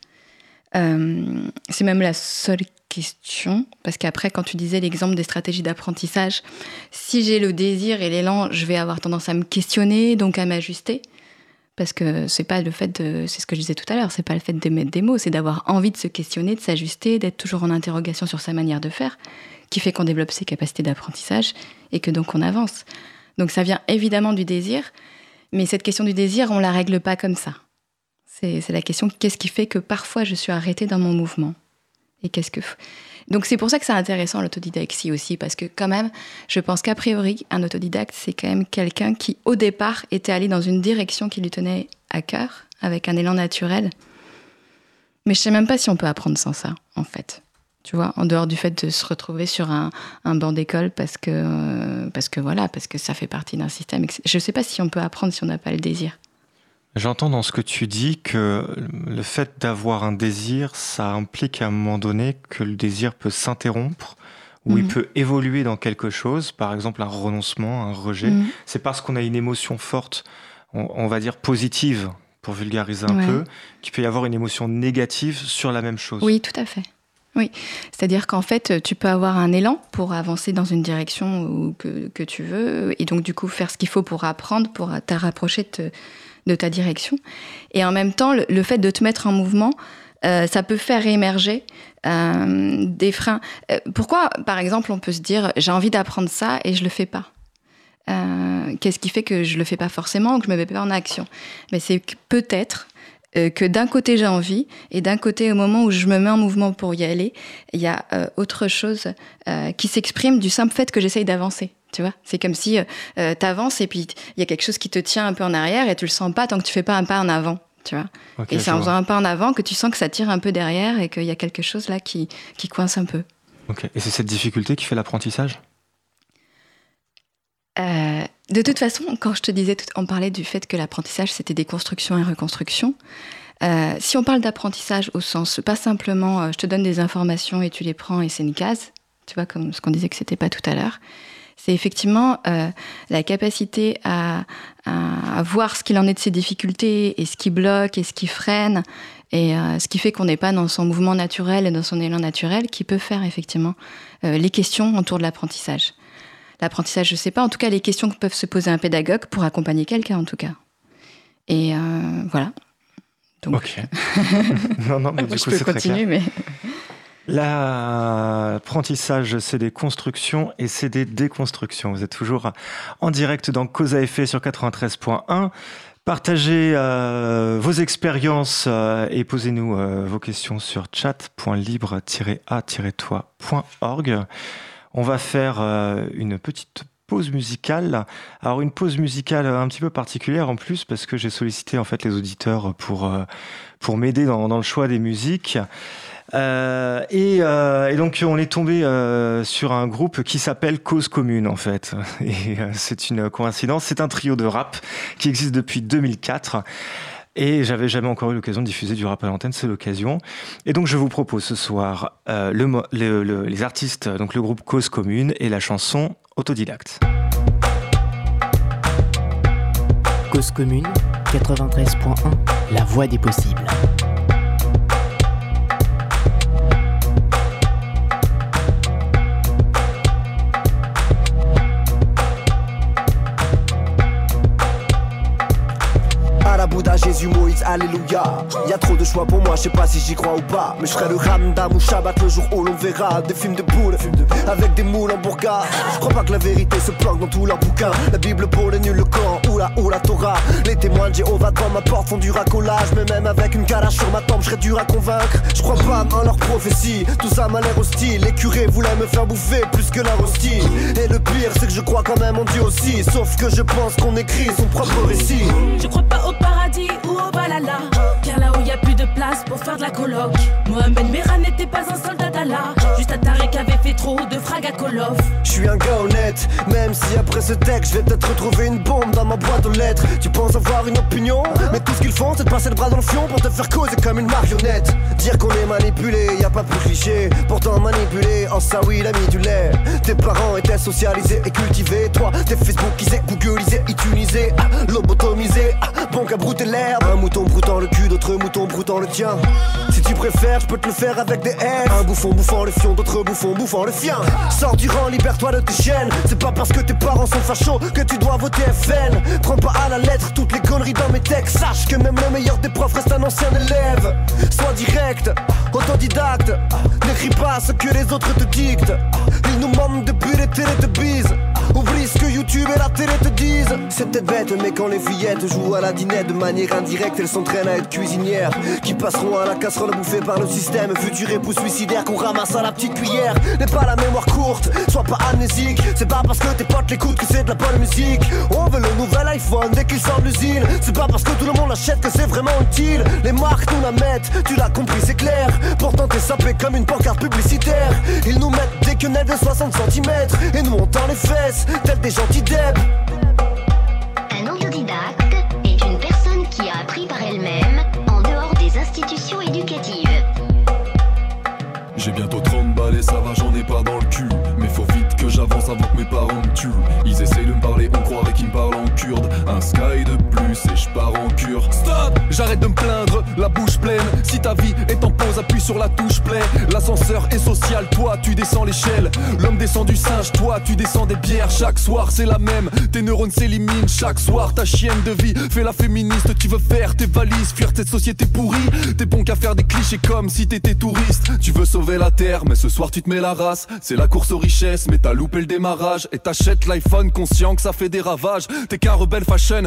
Euh, c'est même la seule question parce qu'après, quand tu disais l'exemple des stratégies d'apprentissage, si j'ai le désir et l'élan, je vais avoir tendance à me questionner, donc à m'ajuster. Parce que c'est pas le fait c'est ce que je disais tout à l'heure, c'est pas le fait de mettre des mots, c'est d'avoir envie de se questionner, de s'ajuster, d'être toujours en interrogation sur sa manière de faire, qui fait qu'on développe ses capacités d'apprentissage et que donc on avance. Donc ça vient évidemment du désir, mais cette question du désir, on la règle pas comme ça. C'est la question qu'est-ce qui fait que parfois je suis arrêtée dans mon mouvement? Et qu'est-ce que Donc c'est pour ça que c'est intéressant l'autodidactie aussi, parce que quand même, je pense qu'a priori, un autodidacte, c'est quand même quelqu'un qui, au départ, était allé dans une direction qui lui tenait à cœur, avec un élan naturel. Mais je sais même pas si on peut apprendre sans ça, en fait. Tu vois, en dehors du fait de se retrouver sur un, banc d'école parce que, parce que voilà, parce que ça fait partie d'un système. Je sais pas si on peut apprendre si on n'a pas le désir.
J'entends dans ce que tu dis que le fait d'avoir un désir, ça implique à un moment donné que le désir peut s'interrompre ou il mhm. peut évoluer dans quelque chose, par exemple un renoncement, un rejet. Mhm. C'est parce qu'on a une émotion forte, on, va dire positive, pour vulgariser un peu, qu'il peut y avoir une émotion négative sur la même chose.
Oui, tout à fait. Oui, c'est-à-dire qu'en fait, tu peux avoir un élan pour avancer dans une direction que, tu veux, et donc du coup faire ce qu'il faut pour apprendre, pour te rapprocher de, ta direction. Et en même temps, le, fait de te mettre en mouvement, euh, ça peut faire émerger euh, des freins. Euh, pourquoi, par exemple, on peut se dire j'ai envie d'apprendre ça et je le fais pas? Qu'est-ce qui fait que je le fais pas forcément ou que je me mets pas en action? Mais c'est peut-être que d'un côté j'ai envie et d'un côté au moment où je me mets en mouvement pour y aller, il y a autre chose qui s'exprime du simple fait que j'essaye d'avancer. Tu vois, c'est comme si euh, euh, tu avances et puis il y a quelque chose qui te tient un peu en arrière et tu le sens pas tant que tu fais pas un pas en avant. Tu vois. et c'est en faisant un pas en avant que tu sens que ça tire un peu derrière et qu'il y a quelque chose là qui, qui coince un peu.
Et c'est cette difficulté qui fait l'apprentissage?
Euh, De toute façon, quand je te disais, on parlait du fait que l'apprentissage c'était des constructions et reconstructions. si on parle d'apprentissage au sens, pas simplement je te donne des informations et tu les prends et c'est une case, tu vois, comme ce qu'on disait que c'était pas tout à l'heure, c'est effectivement euh, la capacité à, voir ce qu'il en est de ses difficultés et ce qui bloque et ce qui freine et euh, ce qui fait qu'on n'est pas dans son mouvement naturel et dans son élan naturel qui peut faire effectivement euh, les questions autour de l'apprentissage. L'apprentissage, je ne sais pas, en tout cas les questions que peuvent se poser un pédagogue pour accompagner quelqu'un en tout cas. Et voilà.
Donc... Ok. non, non, mais du
coup, c'est continuer, mais...
L'apprentissage, c'est des constructions et c'est des déconstructions. Vous êtes toujours en direct dans Cause à effet sur 93.1. Partagez euh, vos expériences euh, et posez-nous euh, vos questions sur chat.libre-a-toi.org. On va faire une petite pause musicale. Alors une pause musicale un petit peu particulière en plus parce que j'ai sollicité en fait les auditeurs pour, pour m'aider dans, le choix des musiques. Euh, euh, et, donc on est tombé euh, sur un groupe qui s'appelle Cause Commune en fait. Et c'est une coïncidence. C'est un trio de rap qui existe depuis 2004. Et j'avais jamais encore eu l'occasion de diffuser du rap à l'antenne, c'est l'occasion. Et donc je vous propose ce soir les artistes, donc le groupe Cause Commune et la chanson Autodidacte.
Cause Commune, 93.1, la voix des possibles.
Jésus, Moïse, Alléluia. Y a trop de choix pour moi, je sais pas si j'y crois ou pas. Mais je ferai le Ramdam ou Shabbat le jour où l'on verra des films de boules avec des moules en burqa. Je crois pas que la vérité se planque dans tous leurs bouquins. La Bible pour les nuls, le Coran ou la, ou la Torah. Les témoins de Jéhovah devant ma porte font du racolage. Mais même avec une calache sur ma tempe, je serais dur à convaincre. Je crois pas en leur prophétie, tout ça m'a l'air hostile. Les curés voulaient me faire bouffer plus que la rostille. Et le pire, c'est que je crois quand même en Dieu aussi. Sauf que je pense qu'on écrit son propre récit.
Je crois pas au paradis place pour faire de la coloc. Mohamed Merah n'était pas un soldat d'Allah. Juste un taré qui avait fait trop de frag à Kolof.
Je suis un gars honnête, même si après ce texte, je vais peut-être retrouver une bombe dans ma boîte aux lettres. Tu penses avoir une opinion, mais tout ce qu'ils font, c'est de passer le bras dans le fion pour te faire causer comme une marionnette. Dire qu'on est manipulé, y a pas plus cliché. Pourtant manipulé, en ça oui, il mis du lait. Tes parents étaient socialisés et cultivés. Toi, t'es Facebookisé, Googleisé, itunisé, ah, lobotomisé, ah, bon qu'à brouter l'herbe. Un mouton broutant le cul, d'autres moutons broutant le tien. Si tu préfères, je peux te le faire avec des F. Un bouffon bouffant le fion, d'autres bouffons bouffant le fien. Sors du rang, libère-toi de tes chaînes. C'est pas parce que tes parents sont fachos que tu dois voter FN. Prends pas à la lettre toutes les conneries dans mes textes. Sache que même le meilleur des profs reste un ancien élève. Sois direct, autodidacte. N'écris pas ce que les autres te dictent. Ils nous mentent depuis les télé de bise. Oublie ce que YouTube et la télé te disent. C'est peut-être bête, mais quand les fillettes jouent à la dinette de manière indirecte, elles s'entraînent à être cuisinières. Qui passeront à la casserole bouffée par le système. Futur époux suicidaire qu'on ramasse à la petite cuillère. N'est pas la mémoire courte, sois pas amnésique. C'est pas parce que tes potes l'écoutent que c'est de la bonne musique. On veut le nouvel iPhone dès qu'il sort de l'usine. C'est pas parce que tout le monde l'achète que c'est vraiment utile. Les marques nous la mettent, tu l'as compris, c'est clair. Pourtant t'es sapé comme une pancarte publicitaire. Ils nous mettent des quenelles de 60 cm et nous on les fesses, tels des gentils deb.
Un autodidacte est une personne qui a appris par elle-même en dehors des institutions éducatives.
J'ai bientôt 30 balles et ça va, j'en ai pas dans le cul. Mais faut vite que j'avance avant que mes parents me tuent. Ils essayent de me parler, on croirait qu'ils me parlent en Un sky de plus et je pars en cure. Stop J'arrête de me plaindre, la bouche pleine. Si ta vie est en pause, appuie sur la touche play. L'ascenseur est social, toi tu descends l'échelle. L'homme descend du singe, toi tu descends des pierres. Chaque soir c'est la même, tes neurones s'éliminent. Chaque soir ta chienne de vie fait la féministe. Tu veux faire tes valises, fuir cette société pourrie. T'es bon qu'à faire des clichés comme si t'étais touriste. Tu veux sauver la terre, mais ce soir tu te mets la race. C'est la course aux richesses, mais t'as loupé le démarrage. Et t'achètes l'iPhone conscient que ça fait des ravages. T'es qu'un rebelle fashion,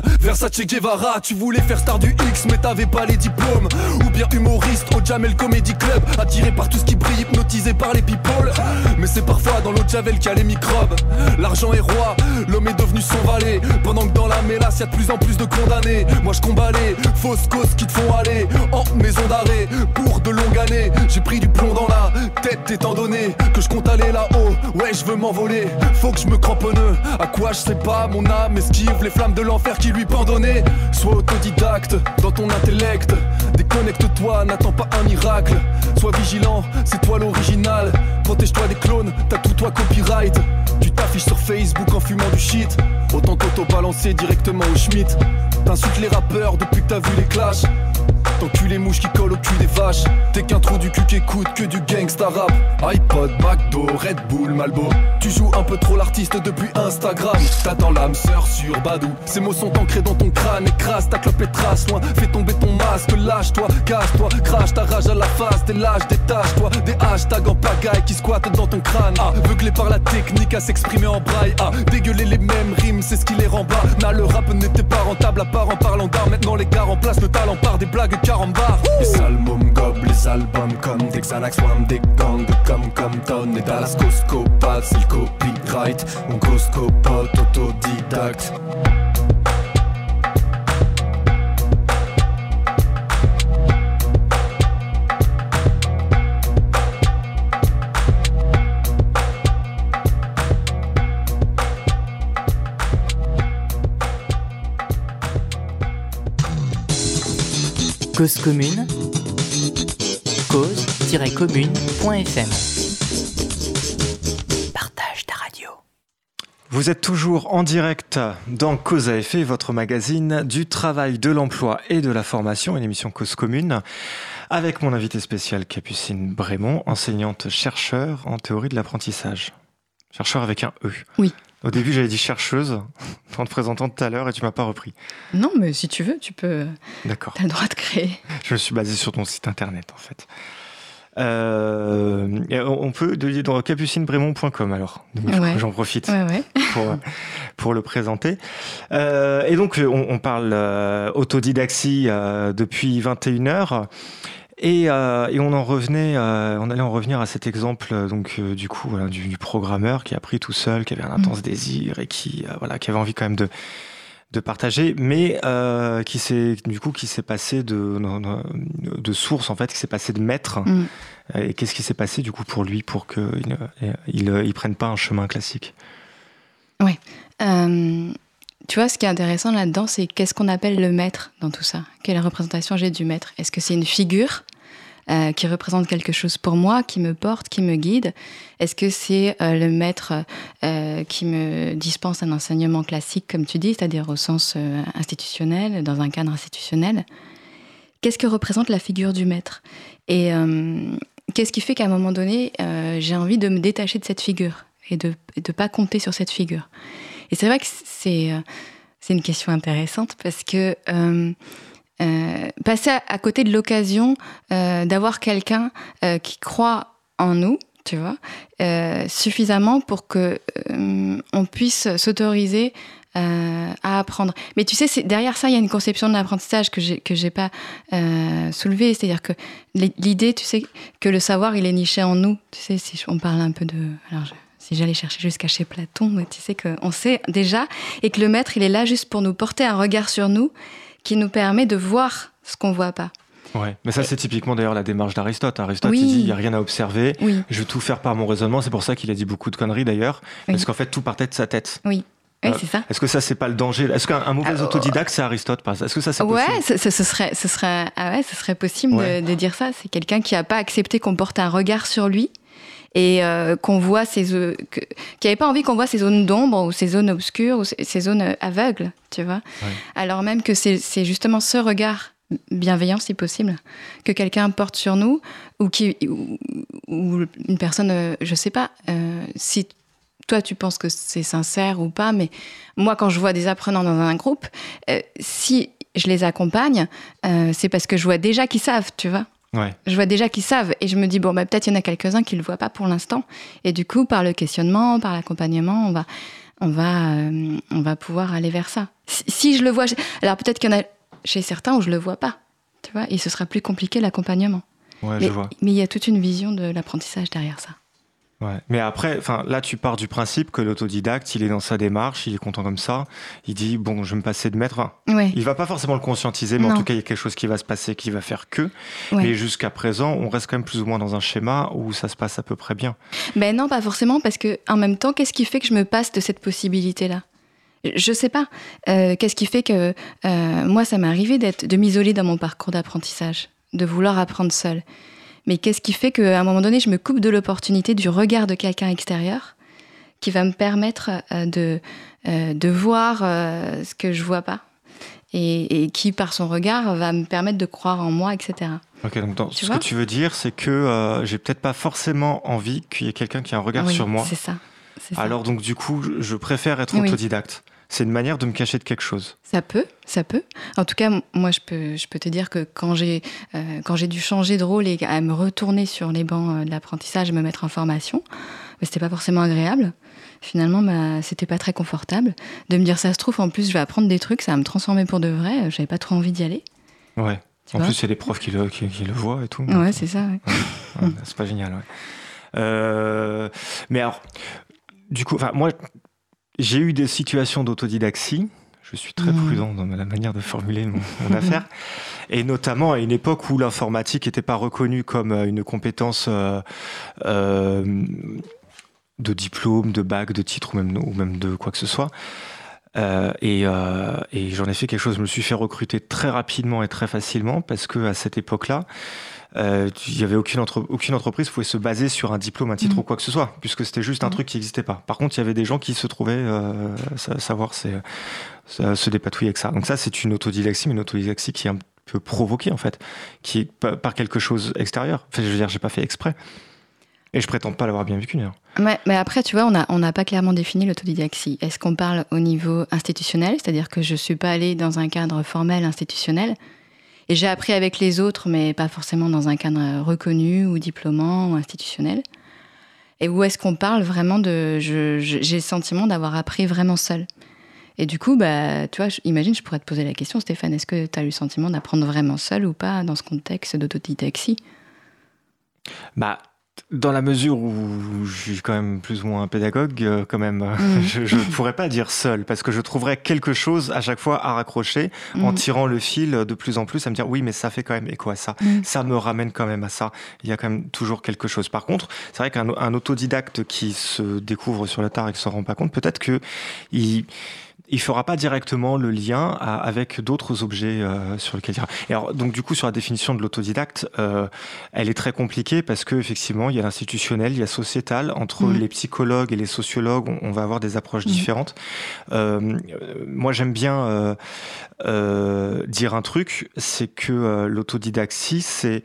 Guevara. Tu voulais faire star du X, mais t'avais pas les diplômes. Ou bien humoriste au Jamel Comedy Club. Attiré par tout ce qui brille, hypnotisé par les people. Mais c'est parfois dans l'eau de Javel qu'il y a les microbes. L'argent est roi, l'homme est devenu son valet. Pendant que dans la mélasse, y a de plus en plus de condamnés. Moi je combats les fausses causes qui te font aller en maison d'arrêt pour de longues années. J'ai pris du plomb dans la tête étant donné que je compte aller là-haut. Ouais, je veux m'envoler, faut que je me cramponne. À quoi je sais pas, mon âme esquive les flammes de l'enfer qui lui pendonnaient. Sois autodidacte dans ton intellect. Déconnecte-toi, n'attends pas un miracle. Sois vigilant, c'est toi l'original. Protège-toi des clones, t'as tout toi copyright. Tu t'affiches sur Facebook en fumant du shit. Autant qu'auto-balancer directement au Schmitt. T'insultes les rappeurs depuis que t'as vu les clashs. T'encules les mouches qui collent au cul des vaches. T'es qu'un trou du cul qui écoute que du gangsta rap. iPod, McDo, Red Bull, Malbo. Tu joues un peu trop l'artiste depuis Instagram. T'attends l'âme sœur sur Badou. Ces mots sont ancrés dans ton crâne. Écrase ta clope et trace loin. Fais tomber ton masque, lâche-toi, casse-toi. Crache ta rage à la face. Des lâches, détache-toi. Des hashtags en pagaille qui squattent dans ton crâne. Aveuglé par la technique à s'exprimer en braille. Ah, dégueuler les mêmes rimes, c'est ce qui les rend bas. Na, le rap n'était pas rentable à part en parlant d'art. Maintenant les gars remplacent le talent par des blagues Les albums les albums comme des Xanax, Wham, des gangs comme Compton et Dallas c'est le copyright. On Costco, autodidacte.
Cause commune, cause-commune.fm. Partage ta radio.
Vous êtes toujours en direct dans Cause à effet, votre magazine du travail, de l'emploi et de la formation, une émission Cause commune, avec mon invité spécial Capucine Brémond, enseignante chercheur en théorie de l'apprentissage. Chercheur avec un E.
Oui.
Au début, j'avais dit chercheuse en te présentant tout à l'heure et tu m'as pas repris.
Non, mais si tu veux, tu peux.
D'accord.
Tu as le droit de créer.
Je me suis basé sur ton site internet en fait. Euh, on peut dans capucinebrémont.com alors. J'en profite Pour, pour, le présenter. Euh, et donc, on, parle euh, autodidaxie depuis 21 heures. Et, euh, et, on en revenait, euh, on allait en revenir à cet exemple euh, donc du coup voilà, du, programmeur qui a pris tout seul, qui avait un intense mm. désir et qui voilà qui avait envie quand même de de partager, mais qui s'est du coup qui s'est passé de, de source en fait, qui s'est passé de maître. Mm. Et qu'est-ce qui s'est passé du coup pour lui pour qu'il il, il, prenne pas un chemin classique?
Oui. Tu vois, ce qui est intéressant là-dedans, c'est qu'est-ce qu'on appelle le maître dans tout ça? Quelle représentation j'ai du maître? Est-ce que c'est une figure? Euh, qui représente quelque chose pour moi, qui me porte, qui me guide. Est-ce que c'est euh, le maître euh, qui me dispense un enseignement classique, comme tu dis, c'est-à-dire au sens institutionnel, dans un cadre institutionnel? Qu'est-ce que représente la figure du maître? Et qu'est-ce qui fait qu'à un moment donné, j'ai envie de me détacher de cette figure et de ne pas compter sur cette figure? Et c'est vrai que c'est une question intéressante parce que euh, euh, passer à, côté de l'occasion d'avoir quelqu'un qui croit en nous, tu vois, suffisamment pour que on puisse s'autoriser à apprendre. Mais tu sais, derrière ça, il y a une conception de l'apprentissage que j'ai que j'ai pas soulevée, c'est-à-dire que l'idée, tu sais, que le savoir il est niché en nous. Tu sais, si on parle un peu de, alors si j'allais chercher jusqu'à chez Platon, tu sais qu'on sait déjà, et que le maître, il est là juste pour nous porter un regard sur nous qui nous permet de voir ce qu'on voit pas.
Ouais, mais ça c'est typiquement d'ailleurs la démarche d'Aristote. Aristote il dit il n'y a rien à observer, je veux tout faire par mon raisonnement. C'est pour ça qu'il a dit beaucoup de conneries d'ailleurs, parce qu'en fait tout partait de sa tête.
Oui. Oui, c'est ça.
Est-ce que ça, c'est pas le danger? Est-ce qu'un mauvais autodidacte, c'est Aristote Est-ce que ça, c'est
possible? Ouais, ce, serait, ce serait, ah ouais, ce serait possible de, de, dire ça. C'est quelqu'un qui n'a pas accepté qu'on porte un regard sur lui et euh, qu'on voit ces qui avait pas envie qu'on voit ces zones d'ombre ou ces zones obscures ou ces zones euh, aveugles, tu vois. Alors même que c'est justement ce regard bienveillant si possible que quelqu'un porte sur nous ou qui ou, une personne euh, je sais pas si toi tu penses que c'est sincère ou pas mais moi quand je vois des apprenants dans un groupe si je les accompagne c'est parce que je vois déjà qu'ils savent tu vois je vois déjà qu'ils savent et je me dis, bon, bah, peut-être il y en a quelques-uns qui ne le voient pas pour l'instant. Et du coup, par le questionnement, par l'accompagnement, on va, on, va, euh, on va pouvoir aller vers ça. Si, je le vois, alors peut-être qu'il y en a chez certains où je ne le vois pas, tu vois, et ce sera plus compliqué l'accompagnement.
mais,
mais il y a toute une vision de l'apprentissage derrière ça.
Ouais. Mais après, enfin, là, tu pars du principe que l'autodidacte, il est dans sa démarche, il est content comme ça. Il dit bon, je vais me passer de maître.
Ouais.
Il va pas forcément le conscientiser, mais en tout cas, il y a quelque chose qui va se passer, qui va faire que. Mais jusqu'à présent, on reste quand même plus ou moins dans un schéma où ça se passe à peu près bien.
Ben non, pas forcément, parce que en même temps, qu'est-ce qui fait que je me passe de cette possibilité-là? Je sais pas. Euh, qu'est-ce qui fait que euh, moi, ça m'est arrivé d'être, de m'isoler dans mon parcours d'apprentissage, de vouloir apprendre seul. Mais qu'est-ce qui fait qu'à un moment donné, je me coupe de l'opportunité du regard de quelqu'un extérieur qui va me permettre euh, de, euh, de voir euh, ce que je vois pas et, qui, par son regard, va me permettre de croire en moi, etc.
Ok, donc ce que tu veux dire, c'est que j'ai peut-être pas forcément envie qu'il y ait quelqu'un qui ait un regard sur moi.
C'est ça.
Alors donc du coup, je préfère être autodidacte c'est une manière de me cacher de quelque chose.
Ça peut, ça peut. En tout cas, moi, je peux, je peux te dire que quand j'ai, euh, quand j'ai dû changer de rôle et à me retourner sur les bancs euh, de l'apprentissage et me mettre en formation, bah, c'était pas forcément agréable. Finalement, bah, c'était pas très confortable de me dire ça se trouve. En plus, je vais apprendre des trucs, ça va me transformer pour de vrai. J'avais pas trop envie d'y aller.
Ouais. en plus, a des profs qui le, qui, le voient et tout.
Ouais, c'est ça.
c'est pas génial. Euh, mais alors, du coup, moi, j'ai eu des situations d'autodidaxie. Je suis très mmh. prudent dans la manière de formuler mon, affaire. Et notamment à une époque où l'informatique n'était pas reconnue comme euh, une compétence euh, euh, de diplôme, de bac, de titre ou même, ou même de quoi que ce soit. et, et j'en ai fait quelque chose. Je me suis fait recruter très rapidement et très facilement parce que à cette époque-là, il n'y avait aucune, aucune entreprise qui pouvait se baser sur un diplôme, un titre mm. ou quoi que ce soit, puisque c'était juste un mm. truc qui n'existait pas. Par contre, il y avait des gens qui se trouvaient euh, savoir se dépatouiller avec ça. Donc ça, c'est une autodidaxie, mais une autodidaxie qui est un peu provoquée en fait, qui est par quelque chose extérieur. Enfin, je veux dire, j'ai pas fait exprès. Et je prétends pas l'avoir bien vécu.
Mais, mais après, tu vois, on n'a on pas clairement défini l'autodidaxie. Est-ce qu'on parle au niveau institutionnel, c'est-à-dire que je ne suis pas allée dans un cadre formel institutionnel et j'ai appris avec les autres, mais pas forcément dans un cadre reconnu ou diplômant ou institutionnel. Et où est-ce qu'on parle vraiment de... J'ai le sentiment d'avoir appris vraiment seul. Et du coup, bah, tu vois, imagine, je pourrais te poser la question, Stéphane, est-ce que tu as eu le sentiment d'apprendre vraiment seul ou pas dans ce contexte d'autodidactie
Bah, dans la mesure où je suis quand même plus ou moins un pédagogue, euh, quand même, mm. je ne pourrais pas dire seul, parce que je trouverais quelque chose à chaque fois à raccrocher en mm. tirant le fil de plus en plus, à me dire oui, mais ça fait quand même écho à ça, mm. ça me ramène quand même à ça. Il y a quand même toujours quelque chose. Par contre, c'est vrai qu'un autodidacte qui se découvre sur le tard et qui ne s'en rend pas compte, peut-être que il il fera pas directement le lien avec d'autres objets euh, sur lesquels il alors donc du coup sur la définition de l'autodidacte, euh, elle est très compliquée parce que effectivement il y a l'institutionnel, il y a sociétal. Entre mmh. les psychologues et les sociologues, on, va avoir des approches mmh. différentes. Euh, moi j'aime bien dire un truc, c'est que l'autodidaxie c'est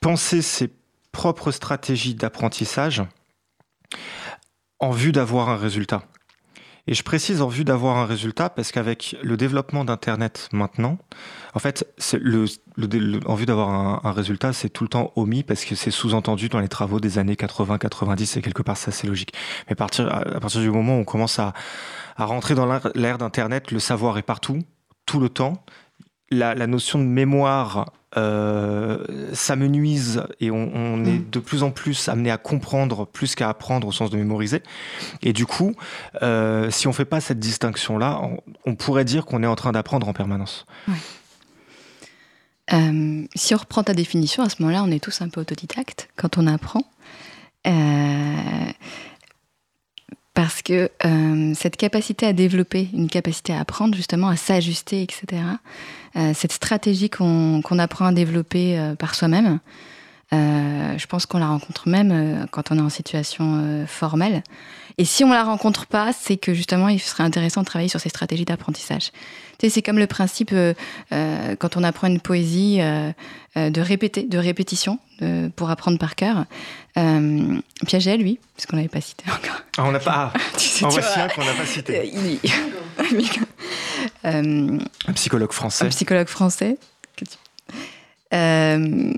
penser ses propres stratégies d'apprentissage en vue d'avoir un résultat. Et je précise en vue d'avoir un résultat parce qu'avec le développement d'Internet maintenant, en fait, le, en vue d'avoir un, résultat, c'est tout le temps omis parce que c'est sous-entendu dans les travaux des années 80-90 et quelque part c'est logique. Mais à partir, du moment où on commence à, à rentrer dans l'ère d'Internet, le savoir est partout, tout le temps. La, la notion de mémoire ça me nuise et on, est mm. de plus en plus amené à comprendre plus qu'à apprendre au sens de mémoriser. Et du coup, euh, si on fait pas cette distinction-là, on, pourrait dire qu'on est en train d'apprendre en permanence.
Euh, si on reprend ta définition, à ce moment-là, on est tous un peu autodidactes quand on apprend. parce que cette capacité à développer, une capacité à apprendre, justement, à s'ajuster, etc., euh, cette stratégie qu'on apprend à développer euh, par soi-même. Euh, je pense qu'on la rencontre même quand on est en situation formelle. Et si on la rencontre pas, c'est que justement, il serait intéressant de travailler sur ces stratégies d'apprentissage. Tu sais, c'est comme le principe quand on apprend une poésie de répéter, de répétition pour apprendre par cœur. Piaget, lui, parce qu'on l'avait pas cité encore.
Ah, on n'a pas. Ah, en voici un qu'on n'a pas cité.
Euh,
un psychologue français.
Un psychologue français. Euh,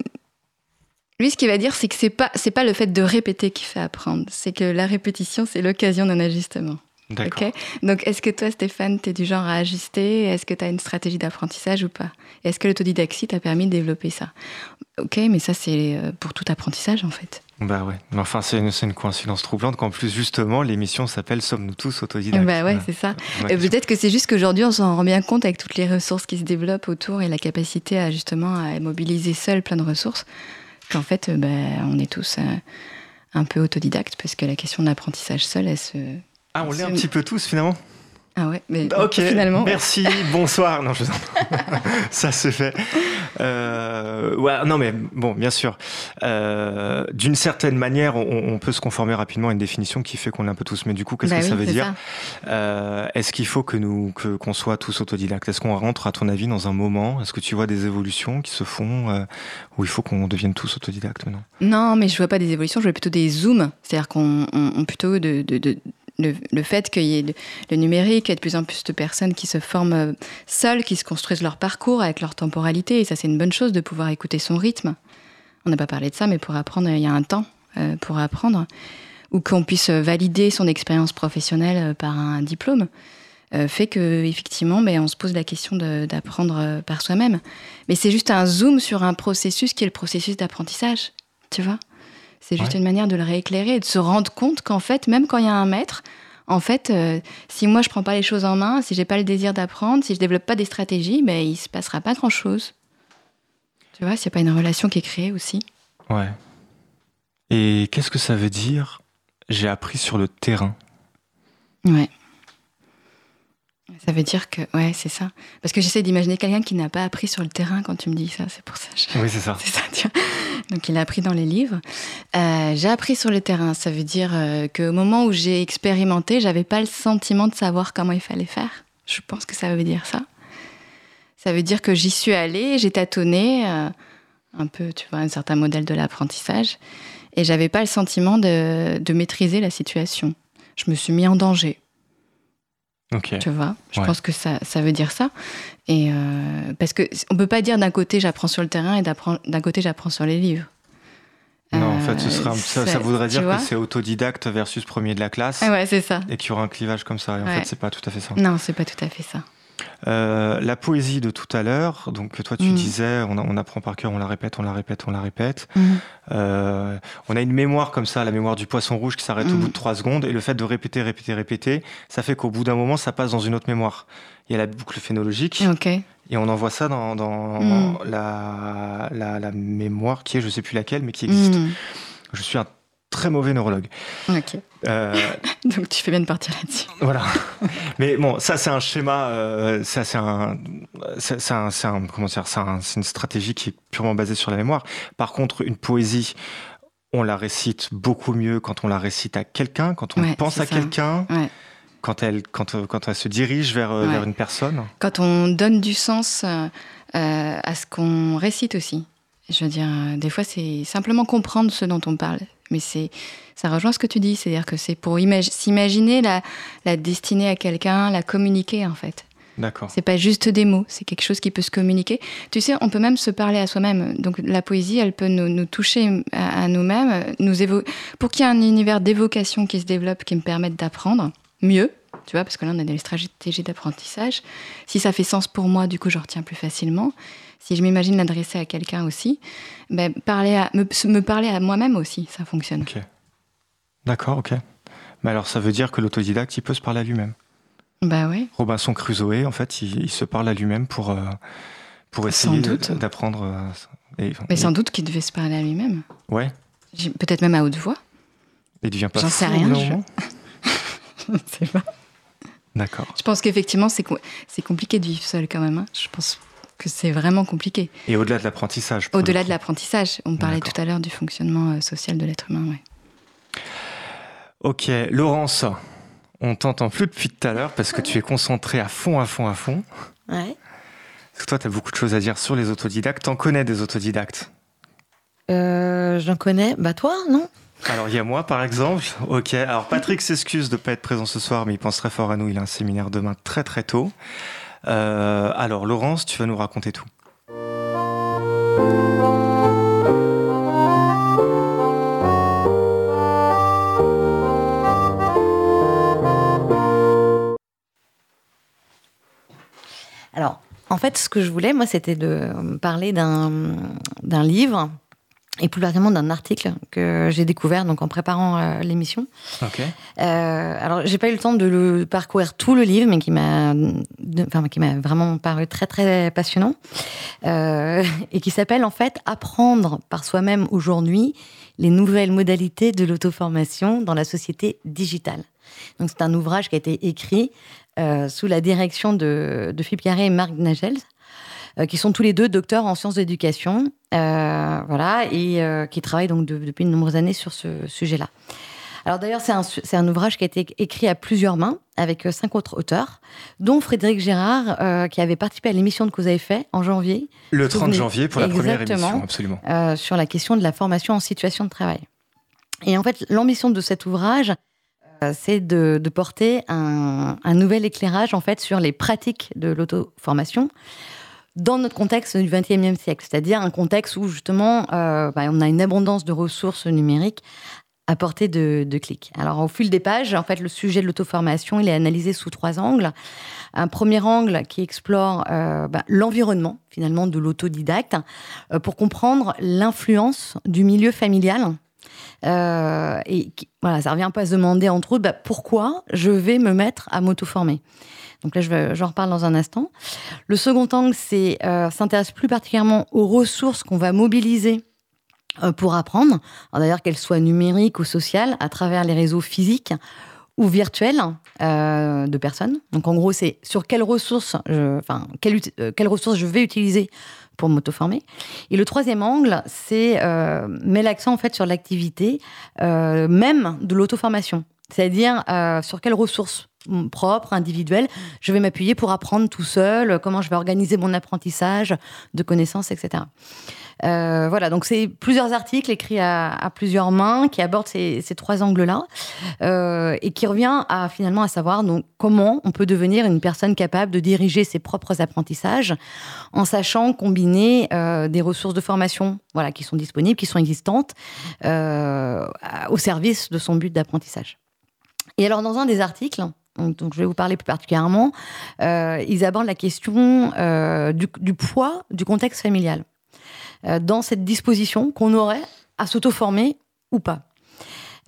lui, ce qu'il va dire, c'est que c'est pas c'est pas le fait de répéter qui fait apprendre, c'est que la répétition, c'est l'occasion d'un ajustement.
D'accord.
Donc, est-ce que toi, Stéphane, tu es du genre à ajuster? Est-ce que tu as une stratégie d'apprentissage ou pas? Est-ce que l'autodidactie t'a permis de développer ça? Ok, mais ça, c'est euh, pour tout apprentissage, en fait.
Bah ouais, enfin c'est une, une, coïncidence troublante qu'en plus justement l'émission s'appelle Sommes-nous tous autodidactes?
Bah ouais, c'est ça. Et peut-être que c'est juste qu'aujourd'hui on s'en rend bien compte avec toutes les ressources qui se développent autour et la capacité à justement à mobiliser seul plein de ressources, qu'en fait bah, on est tous euh, un peu autodidactes parce que la question de l'apprentissage seul, elle se...
Ah on l'est un petit peu tous finalement?
Ah ouais, mais
ok,
finalement.
Merci, bonsoir. Non, je... ça se fait. Euh, ouais, non, mais bon, bien sûr. Euh, D'une certaine manière, on, on, peut se conformer rapidement à une définition qui fait qu'on est un peu tous. Mais du coup, qu'est-ce
bah
que
ça
veut dire euh, Est-ce qu'il faut que nous, que qu'on soit tous autodidactes? Est-ce qu'on rentre, à ton avis, dans un moment? Est-ce que tu vois des évolutions qui se font où il faut qu'on devienne tous autodidactes maintenant?
Non, mais je vois pas des évolutions. Je vois plutôt des zooms. C'est-à-dire qu'on on, plutôt de, de, de le, fait qu'il y ait le, numérique, il y a de plus en plus de personnes qui se forment euh, seules, qui se construisent leur parcours avec leur temporalité. Et ça, c'est une bonne chose de pouvoir écouter son rythme. On n'a pas parlé de ça, mais pour apprendre, il y a un temps euh, pour apprendre. Ou qu'on puisse valider son expérience professionnelle euh, par un diplôme. fait que effectivement, mais on se pose la question d'apprendre par soi-même. Mais c'est juste un zoom sur un processus qui est le processus d'apprentissage, tu vois? C'est juste une manière de le rééclairer et de se rendre compte qu'en fait, même quand il y a un maître, en fait, euh, si moi je prends pas les choses en main, si j'ai pas le désir d'apprendre, si je développe pas des stratégies, ben il se passera pas grand chose. Tu vois, s'il n'y a pas une relation qui est créée aussi.
Ouais. Et qu'est-ce que ça veut dire J'ai appris sur le terrain?
Ouais. Ça veut dire que, ouais, c'est ça. Parce que j'essaie d'imaginer quelqu'un qui n'a pas appris sur le terrain quand tu me dis ça, c'est pour ça.
Oui, c'est ça.
C'est ça, tu. Donc il a appris dans les livres. Euh, j'ai appris sur le terrain. Ça veut dire euh, qu'au moment où j'ai expérimenté, j'avais pas le sentiment de savoir comment il fallait faire. Je pense que ça veut dire ça. Ça veut dire que j'y suis allée, j'ai tâtonné, euh, un peu, tu vois, un certain modèle de l'apprentissage, et j'avais pas le sentiment de, de maîtriser la situation. Je me suis mis en danger. Tu vois, je pense que ça, ça, veut dire ça. Et euh, parce que on peut pas dire d'un côté j'apprends sur le terrain et d'un côté j'apprends sur les livres.
Non, en fait, ce sera, ça, ça, voudrait dire que c'est autodidacte versus premier de la classe.
Ouais, c'est ça.
Et qu'il y aura un clivage comme ça. Et en fait, c'est pas tout à fait ça.
Non, c'est pas tout à fait ça.
Euh, la poésie de tout à l'heure, donc toi tu mm. disais, on, apprend par cœur, on la répète, on la répète, on la répète. Mm. Euh, on a une mémoire comme ça, la mémoire du poisson rouge qui s'arrête au mm. bout de trois secondes, et le fait de répéter, répéter, répéter, ça fait qu'au bout d'un moment, ça passe dans une autre mémoire. Il y a la boucle phénologique, et on envoie ça dans, la, la, la, mémoire qui est, je sais plus laquelle, mais qui existe. Je suis un très mauvais neurologue.
Ok. Euh, Donc tu fais bien de partir là-dessus.
Voilà. Mais bon, ça c'est un schéma, euh, ça c'est un, c'est un, un, comment dire, c'est une stratégie qui est purement basée sur la mémoire. Par contre, une poésie, on la récite beaucoup mieux quand on la récite à quelqu'un, quand on pense à quelqu'un. Quand elle, quand, quand elle se dirige vers, vers une personne.
Quand on donne du sens euh, à ce qu'on récite aussi. Je veux dire, des fois, c'est simplement comprendre ce dont on parle. Mais c'est, ça rejoint ce que tu dis, c'est-à-dire que c'est pour s'imaginer la, la destinée à quelqu'un, la communiquer en fait.
D'accord.
C'est pas juste des mots, c'est quelque chose qui peut se communiquer. Tu sais, on peut même se parler à soi-même. Donc la poésie, elle peut nous, toucher à, nous-mêmes, nous pour qu'il y ait un univers d'évocation qui se développe, qui me permette d'apprendre mieux. Tu vois, parce que là, on a des stratégies d'apprentissage. Si ça fait sens pour moi, du coup, je retiens plus facilement. Si je m'imagine l'adresser à quelqu'un aussi, ben, parler à, me, parler à moi-même aussi, ça fonctionne.
Ok. D'accord, ok. Mais alors, ça veut dire que l'autodidacte, il peut se parler à lui-même?
Bah oui.
Robinson Crusoe, en fait, il, se parle à lui-même pour, euh, pour essayer d'apprendre.
Euh, Mais sans doute qu'il devait se parler à lui-même.
Ouais.
Peut-être même à haute voix.
Il devient pas
J'en sais rien. Je ne sais pas.
D'accord.
Je pense qu'effectivement, c'est compliqué de vivre seul quand même. Hein. Je pense que c'est vraiment compliqué.
Et au-delà de l'apprentissage
Au-delà de l'apprentissage. On parlait tout à l'heure du fonctionnement euh, social de l'être humain. Ouais.
Ok, Laurence, on t'entend plus depuis tout à l'heure parce que tu es concentré à fond, à fond, à fond.
Ouais.
Parce que toi, tu as beaucoup de choses à dire sur les autodidactes. T'en connais des autodidactes?
Euh, J'en connais. Bah toi, non?
Alors il y a moi par exemple. Ok. Alors Patrick s'excuse de ne pas être présent ce soir, mais il pense très fort à nous. Il a un séminaire demain très très tôt. Euh, alors Laurence, tu vas nous raconter tout.
Alors, en fait, ce que je voulais, moi, c'était de parler d'un livre et plus particulièrement d'un article que j'ai découvert donc en préparant euh, l'émission.
Ok.
Euh, alors j'ai pas eu le temps de le parcourir tout le livre, mais qui m'a, enfin qui m'a vraiment paru très très passionnant euh, et qui s'appelle en fait Apprendre par soi-même aujourd'hui les nouvelles modalités de l'auto-formation dans la société digitale. Donc c'est un ouvrage qui a été écrit euh, sous la direction de, de Philippe Carré et Marc Nagels, qui sont tous les deux docteurs en sciences d'éducation, euh, voilà, et qui travaillent donc depuis de nombreuses années sur ce sujet-là. Alors d'ailleurs, c'est un, un, ouvrage qui a été écrit à plusieurs mains avec cinq autres auteurs, dont Frédéric Gérard, qui avait participé à l'émission de Cause à effet en janvier.
Le 30 janvier pour la première émission, absolument.
sur la question de la formation en situation de travail. Et en fait, l'ambition de cet ouvrage, euh, c'est de, porter un, nouvel éclairage en fait sur les pratiques de l'auto-formation dans notre contexte du XXIe siècle, c'est-à-dire un contexte où justement euh, bah, on a une abondance de ressources numériques à portée de, clics. Alors au fil des pages, en fait, le sujet de l'auto-formation, il est analysé sous trois angles. Un premier angle qui explore euh, bah, l'environnement finalement de l'autodidacte pour comprendre l'influence du milieu familial euh, et voilà, ça revient pas à se demander, entre autres, bah, pourquoi je vais me mettre à m'auto-former. Donc là, je j'en reparle dans un instant. Le second angle, c'est euh, s'intéresse plus particulièrement aux ressources qu'on va mobiliser euh, pour apprendre, d'ailleurs qu'elles soient numériques ou sociales, à travers les réseaux physiques ou virtuels euh, de personnes. Donc en gros, c'est sur quelles ressources, enfin, quelles, ressources je vais utiliser pour m'auto-former. Et le troisième angle, c'est euh, met l'accent en fait sur l'activité même de l'auto-formation, c'est-à-dire sur quelles ressources propres, individuelles, je vais m'appuyer pour apprendre tout seul, comment je vais organiser mon apprentissage de connaissances, etc. Euh, voilà, donc c'est plusieurs articles écrits à, plusieurs mains qui abordent ces, trois angles-là euh, et qui revient à finalement à savoir donc comment on peut devenir une personne capable de diriger ses propres apprentissages en sachant combiner euh, des ressources de formation voilà qui sont disponibles, qui sont existantes au service de son but d'apprentissage. Et alors dans un des articles donc, je vais vous parler plus particulièrement, ils abordent la question du, poids du contexte familial. Euh, dans cette disposition qu'on aurait à s'auto-former ou pas.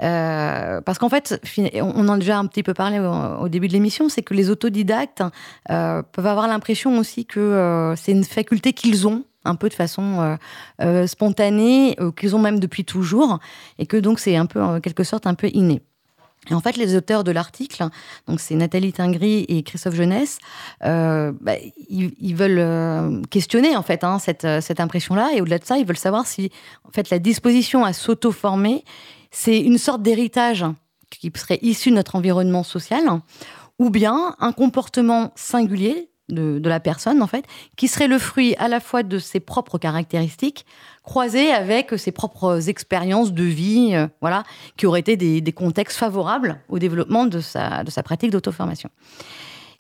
Euh, parce qu'en fait, on en a déjà un petit peu parlé au, début de l'émission, c'est que les autodidactes euh, peuvent avoir l'impression aussi que c'est une faculté qu'ils ont un peu de façon spontanée, qu'ils ont même depuis toujours, et que donc c'est un peu en quelque sorte un peu inné. Et en fait, les auteurs de l'article, donc c'est Nathalie Tingry et Christophe Jeunesse, euh, bah, ils, veulent euh, questionner en fait hein, cette, euh, cette impression-là, et au-delà de ça, ils veulent savoir si en fait la disposition à s'auto-former, c'est une sorte d'héritage qui serait issu de notre environnement social, ou bien un comportement singulier de, la personne, en fait, qui serait le fruit à la fois de ses propres caractéristiques, croisées avec ses propres expériences de vie, euh, voilà, qui auraient été des, contextes favorables au développement de sa, de sa pratique d'auto-formation.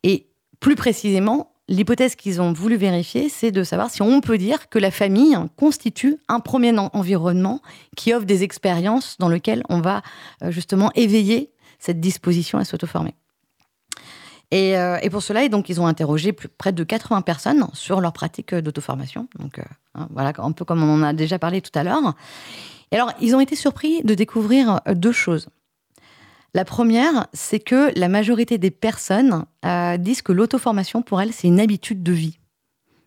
Et plus précisément, l'hypothèse qu'ils ont voulu vérifier, c'est de savoir si on peut dire que la famille constitue un premier environnement qui offre des expériences dans lesquelles on va euh, justement éveiller cette disposition à s'auto-former. Euh, et, pour cela, donc, ils ont interrogé près de 80 personnes sur leur pratique d'auto-formation. Donc, euh, hein, voilà, un peu comme on en a déjà parlé tout à l'heure. Et alors, ils ont été surpris de découvrir deux choses. La première, c'est que la majorité des personnes euh, disent que l'auto-formation, pour elles, c'est une habitude de vie.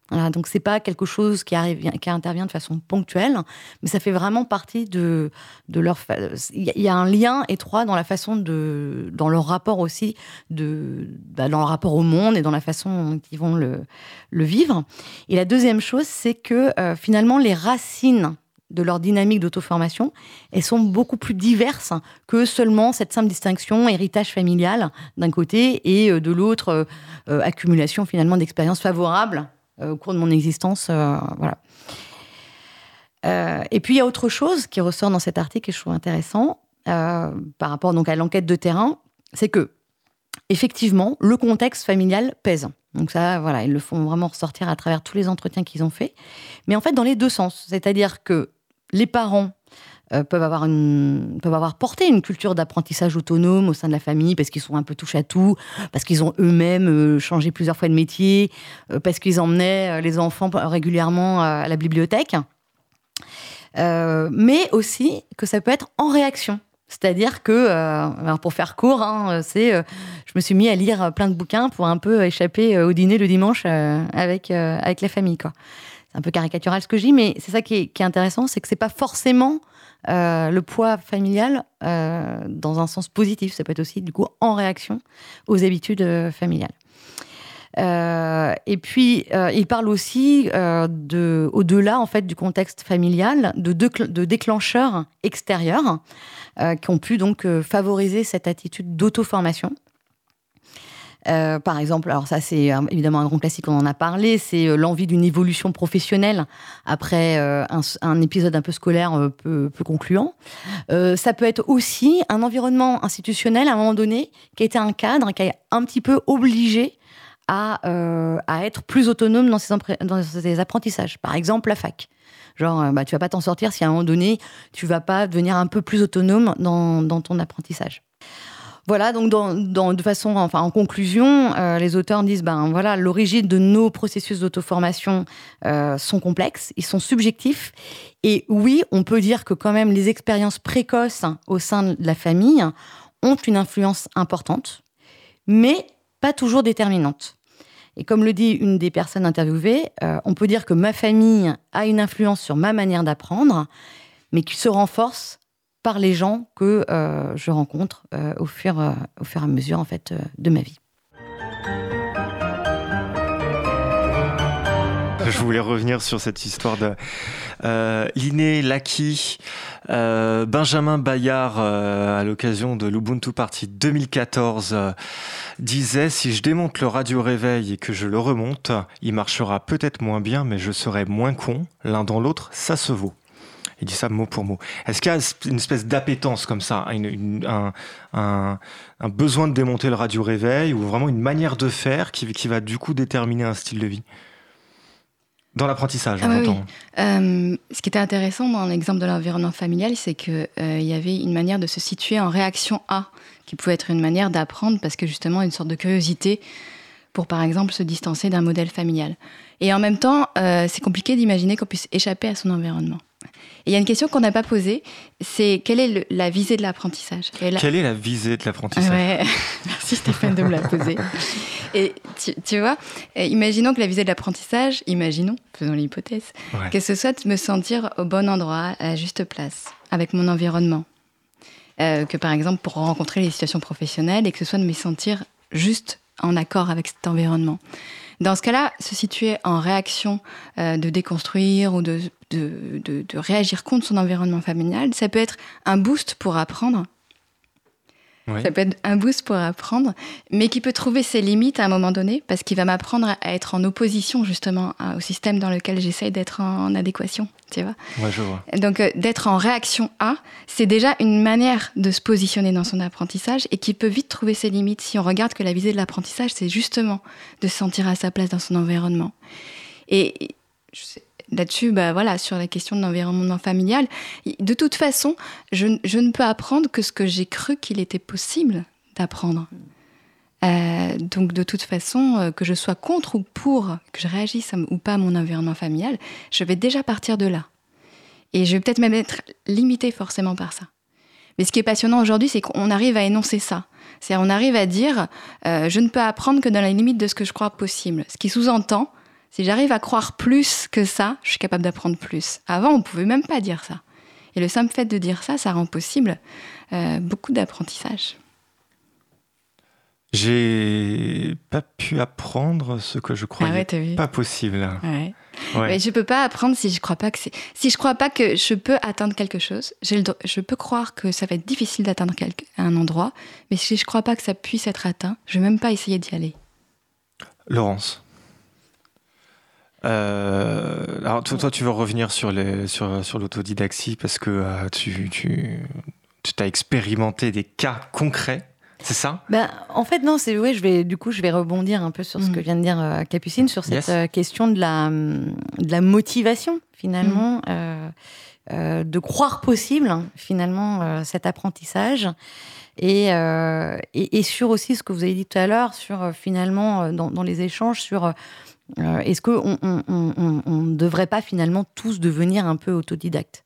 Voilà, donc c'est pas quelque chose qui, arrive, qui intervient de façon ponctuelle, mais ça fait vraiment partie de, de leur. Il y a un lien étroit dans la façon de, dans leur rapport aussi, de, bah, dans leur rapport au monde et dans la façon dont ils vont le, le vivre. Et la deuxième chose, c'est que euh, finalement les racines de leur dynamique d'auto-formation, elles sont beaucoup plus diverses que seulement cette simple distinction héritage familial d'un côté et euh, de l'autre euh, accumulation finalement d'expériences favorables euh, au cours de mon existence. Euh, voilà. Euh, et puis il y a autre chose qui ressort dans cet article et je trouve intéressant par rapport donc à l'enquête de terrain, c'est que effectivement le contexte familial pèse. Donc ça, voilà, ils le font vraiment ressortir à travers tous les entretiens qu'ils ont faits. Mais en fait, dans les deux sens. C'est-à-dire que les parents euh, peuvent, avoir une, peuvent avoir porté une culture d'apprentissage autonome au sein de la famille parce qu'ils sont un peu touche à tout, parce qu'ils ont eux-mêmes euh, changé plusieurs fois de métier, euh, parce qu'ils emmenaient les enfants régulièrement à la bibliothèque. mais aussi que ça peut être en réaction. C'est-à-dire que, pour faire court, hein, c'est, je me suis mis à lire plein de bouquins pour un peu échapper au dîner le dimanche avec, avec la famille. Quoi. C'est un peu caricatural ce que je dis, mais c'est ça qui est, qui est intéressant, c'est que c'est pas forcément euh, le poids familial euh, dans un sens positif. Ça peut être aussi, en réaction aux habitudes euh, familiales. et puis, il parle aussi de, au-delà en fait du contexte familial, de, de déclencheurs extérieurs qui ont pu donc favoriser cette attitude d'auto-formation. Euh, par exemple, alors ça c'est euh, évidemment un grand classique, on en a parlé, c'est euh, l'envie d'une évolution professionnelle après un, épisode un peu scolaire peu, concluant. ça peut être aussi un environnement institutionnel à un moment donné qui a été un cadre qui a un petit peu obligé à, être plus autonome dans ses, apprentissages. Par exemple, la fac. Genre, bah, tu vas pas t'en sortir si à un moment donné, tu vas pas devenir un peu plus autonome dans ton apprentissage. Voilà, donc de façon, enfin en conclusion, euh, les auteurs disent ben voilà, l'origine de nos processus d'auto-formation euh, sont complexes, ils sont subjectifs, et oui, on peut dire que quand même les expériences précoces au sein de la famille ont une influence importante, mais pas toujours déterminante. Et comme le dit une des personnes interviewées, euh, on peut dire que ma famille a une influence sur ma manière d'apprendre, mais qui se renforce les gens que euh, je rencontre euh, au, fur, euh, au fur et à mesure de ma vie.
Je voulais revenir sur cette histoire de Liné Laki, Benjamin Bayard, à l'occasion de l'Ubuntu Party 2014, disait Si je démonte le radio réveil et que je le remonte, il marchera peut-être moins bien, mais je serai moins con. L'un dans l'autre, ça se vaut. Il dit ça mot pour mot. Est-ce qu'il y a une espèce d'appétence comme ça, un, besoin de démonter le radio réveil ou vraiment une manière de faire qui, va du coup déterminer un style de vie? Dans l'apprentissage,
ah, oui, euh, ce qui était intéressant dans l'exemple de l'environnement familial, c'est qu'il euh, y avait une manière de se situer en réaction à, qui pouvait être une manière d'apprendre parce que justement une sorte de curiosité pour par exemple se distancer d'un modèle familial. Et en même temps, euh, c'est compliqué d'imaginer qu'on puisse échapper à son environnement il y a une question qu'on n'a pas posée, c'est quelle est la visée de l'apprentissage
Quelle est la visée de l'apprentissage
Merci Stéphane de me la poser. Et tu, vois, imaginons que la visée de l'apprentissage, imaginons, faisons l'hypothèse, que ce soit de me sentir au bon endroit, à la juste place, avec mon environnement. Euh, que par exemple pour rencontrer les situations professionnelles et que ce soit de me sentir juste en accord avec cet environnement. Dans ce cas-là, se situer en réaction euh, de déconstruire ou de, de, réagir contre son environnement familial, ça peut être un boost pour apprendre. Ça peut être un boost pour apprendre, mais qui peut trouver ses limites à un moment donné, parce qu'il va m'apprendre à être en opposition justement au système dans lequel j'essaye d'être en adéquation. Tu vois
ouais, je vois.
Donc euh, d'être en réaction à, c'est déjà une manière de se positionner dans son apprentissage et qui peut vite trouver ses limites si on regarde que la visée de l'apprentissage, c'est justement de se sentir à sa place dans son environnement. Et là-dessus, bah voilà, sur la question de l'environnement familial, de toute façon, je, ne peux apprendre que ce que j'ai cru qu'il était possible d'apprendre. Euh, donc de toute façon, euh, que je sois contre ou pour, que je réagisse ou pas à mon environnement familial, je vais déjà partir de là. Et je vais peut-être même être limitée forcément par ça. Mais ce qui est passionnant aujourd'hui, c'est qu'on arrive à énoncer ça. C'est-à-dire on arrive à dire, euh, je ne peux apprendre que dans la limite de ce que je crois possible. Ce qui sous-entend, si j'arrive à croire plus que ça, je suis capable d'apprendre plus. Avant, on pouvait même pas dire ça. Et le simple fait de dire ça, ça rend possible euh, beaucoup d'apprentissage.
J'ai pas pu apprendre ce que je croyais
ah
pas possible.
Ouais. Ouais. Mais je peux pas apprendre si je crois pas que c'est. Si je crois pas que je peux atteindre quelque chose, le... je peux croire que ça va être difficile d'atteindre un endroit, mais si je crois pas que ça puisse être atteint, je vais même pas essayer d'y aller.
Laurence. Euh, alors toi, tu veux revenir sur les sur, sur l'autodidaxie parce que euh, tu, tu tu t'as expérimenté des cas concrets. C'est ça?
Ben, En fait, non, c'est ouais, je vais, du coup, je vais rebondir un peu sur ce que mm. vient de dire euh, Capucine, sur cette question de la, de la motivation, finalement, mm. de croire possible, finalement, cet apprentissage. Et, et, et, sur aussi ce que vous avez dit tout à l'heure, sur finalement, dans, dans les échanges, sur euh, est-ce qu'on ne devrait pas finalement tous devenir un peu autodidactes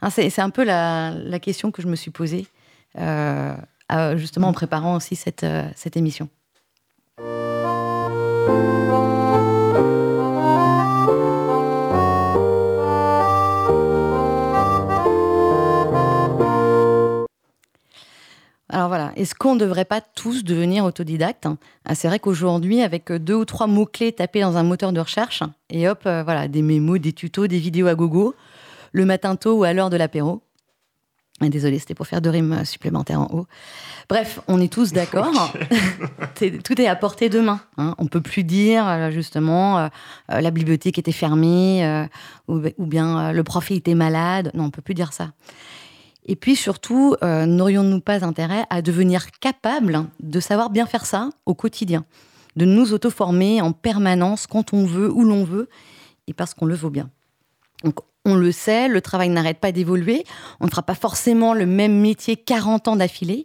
hein, C'est un peu la, question que je me suis posée, euh, justement en préparant aussi cette, euh, cette émission. Alors voilà, est-ce qu'on ne devrait pas tous devenir autodidactes ah, C'est vrai qu'aujourd'hui, avec deux ou trois mots-clés tapés dans un moteur de recherche, et hop, euh, voilà, des mémos, des tutos, des vidéos à gogo, le matin tôt ou à l'heure de l'apéro. Ah, désolé, c'était pour faire deux rimes supplémentaires en haut. Bref, on est tous d'accord. tout est à portée de main. Hein. On peut plus dire euh, justement euh, la bibliothèque était fermée ou, bien le prof était malade. Non, on peut plus dire ça. Et puis surtout, euh, n'aurions-nous pas intérêt à devenir capables de savoir bien faire ça au quotidien, de nous auto-former en permanence quand on veut, où l'on veut, et parce qu'on le vaut bien. Donc, on le sait, le travail n'arrête pas d'évoluer. On ne fera pas forcément le même métier 40 ans d'affilée.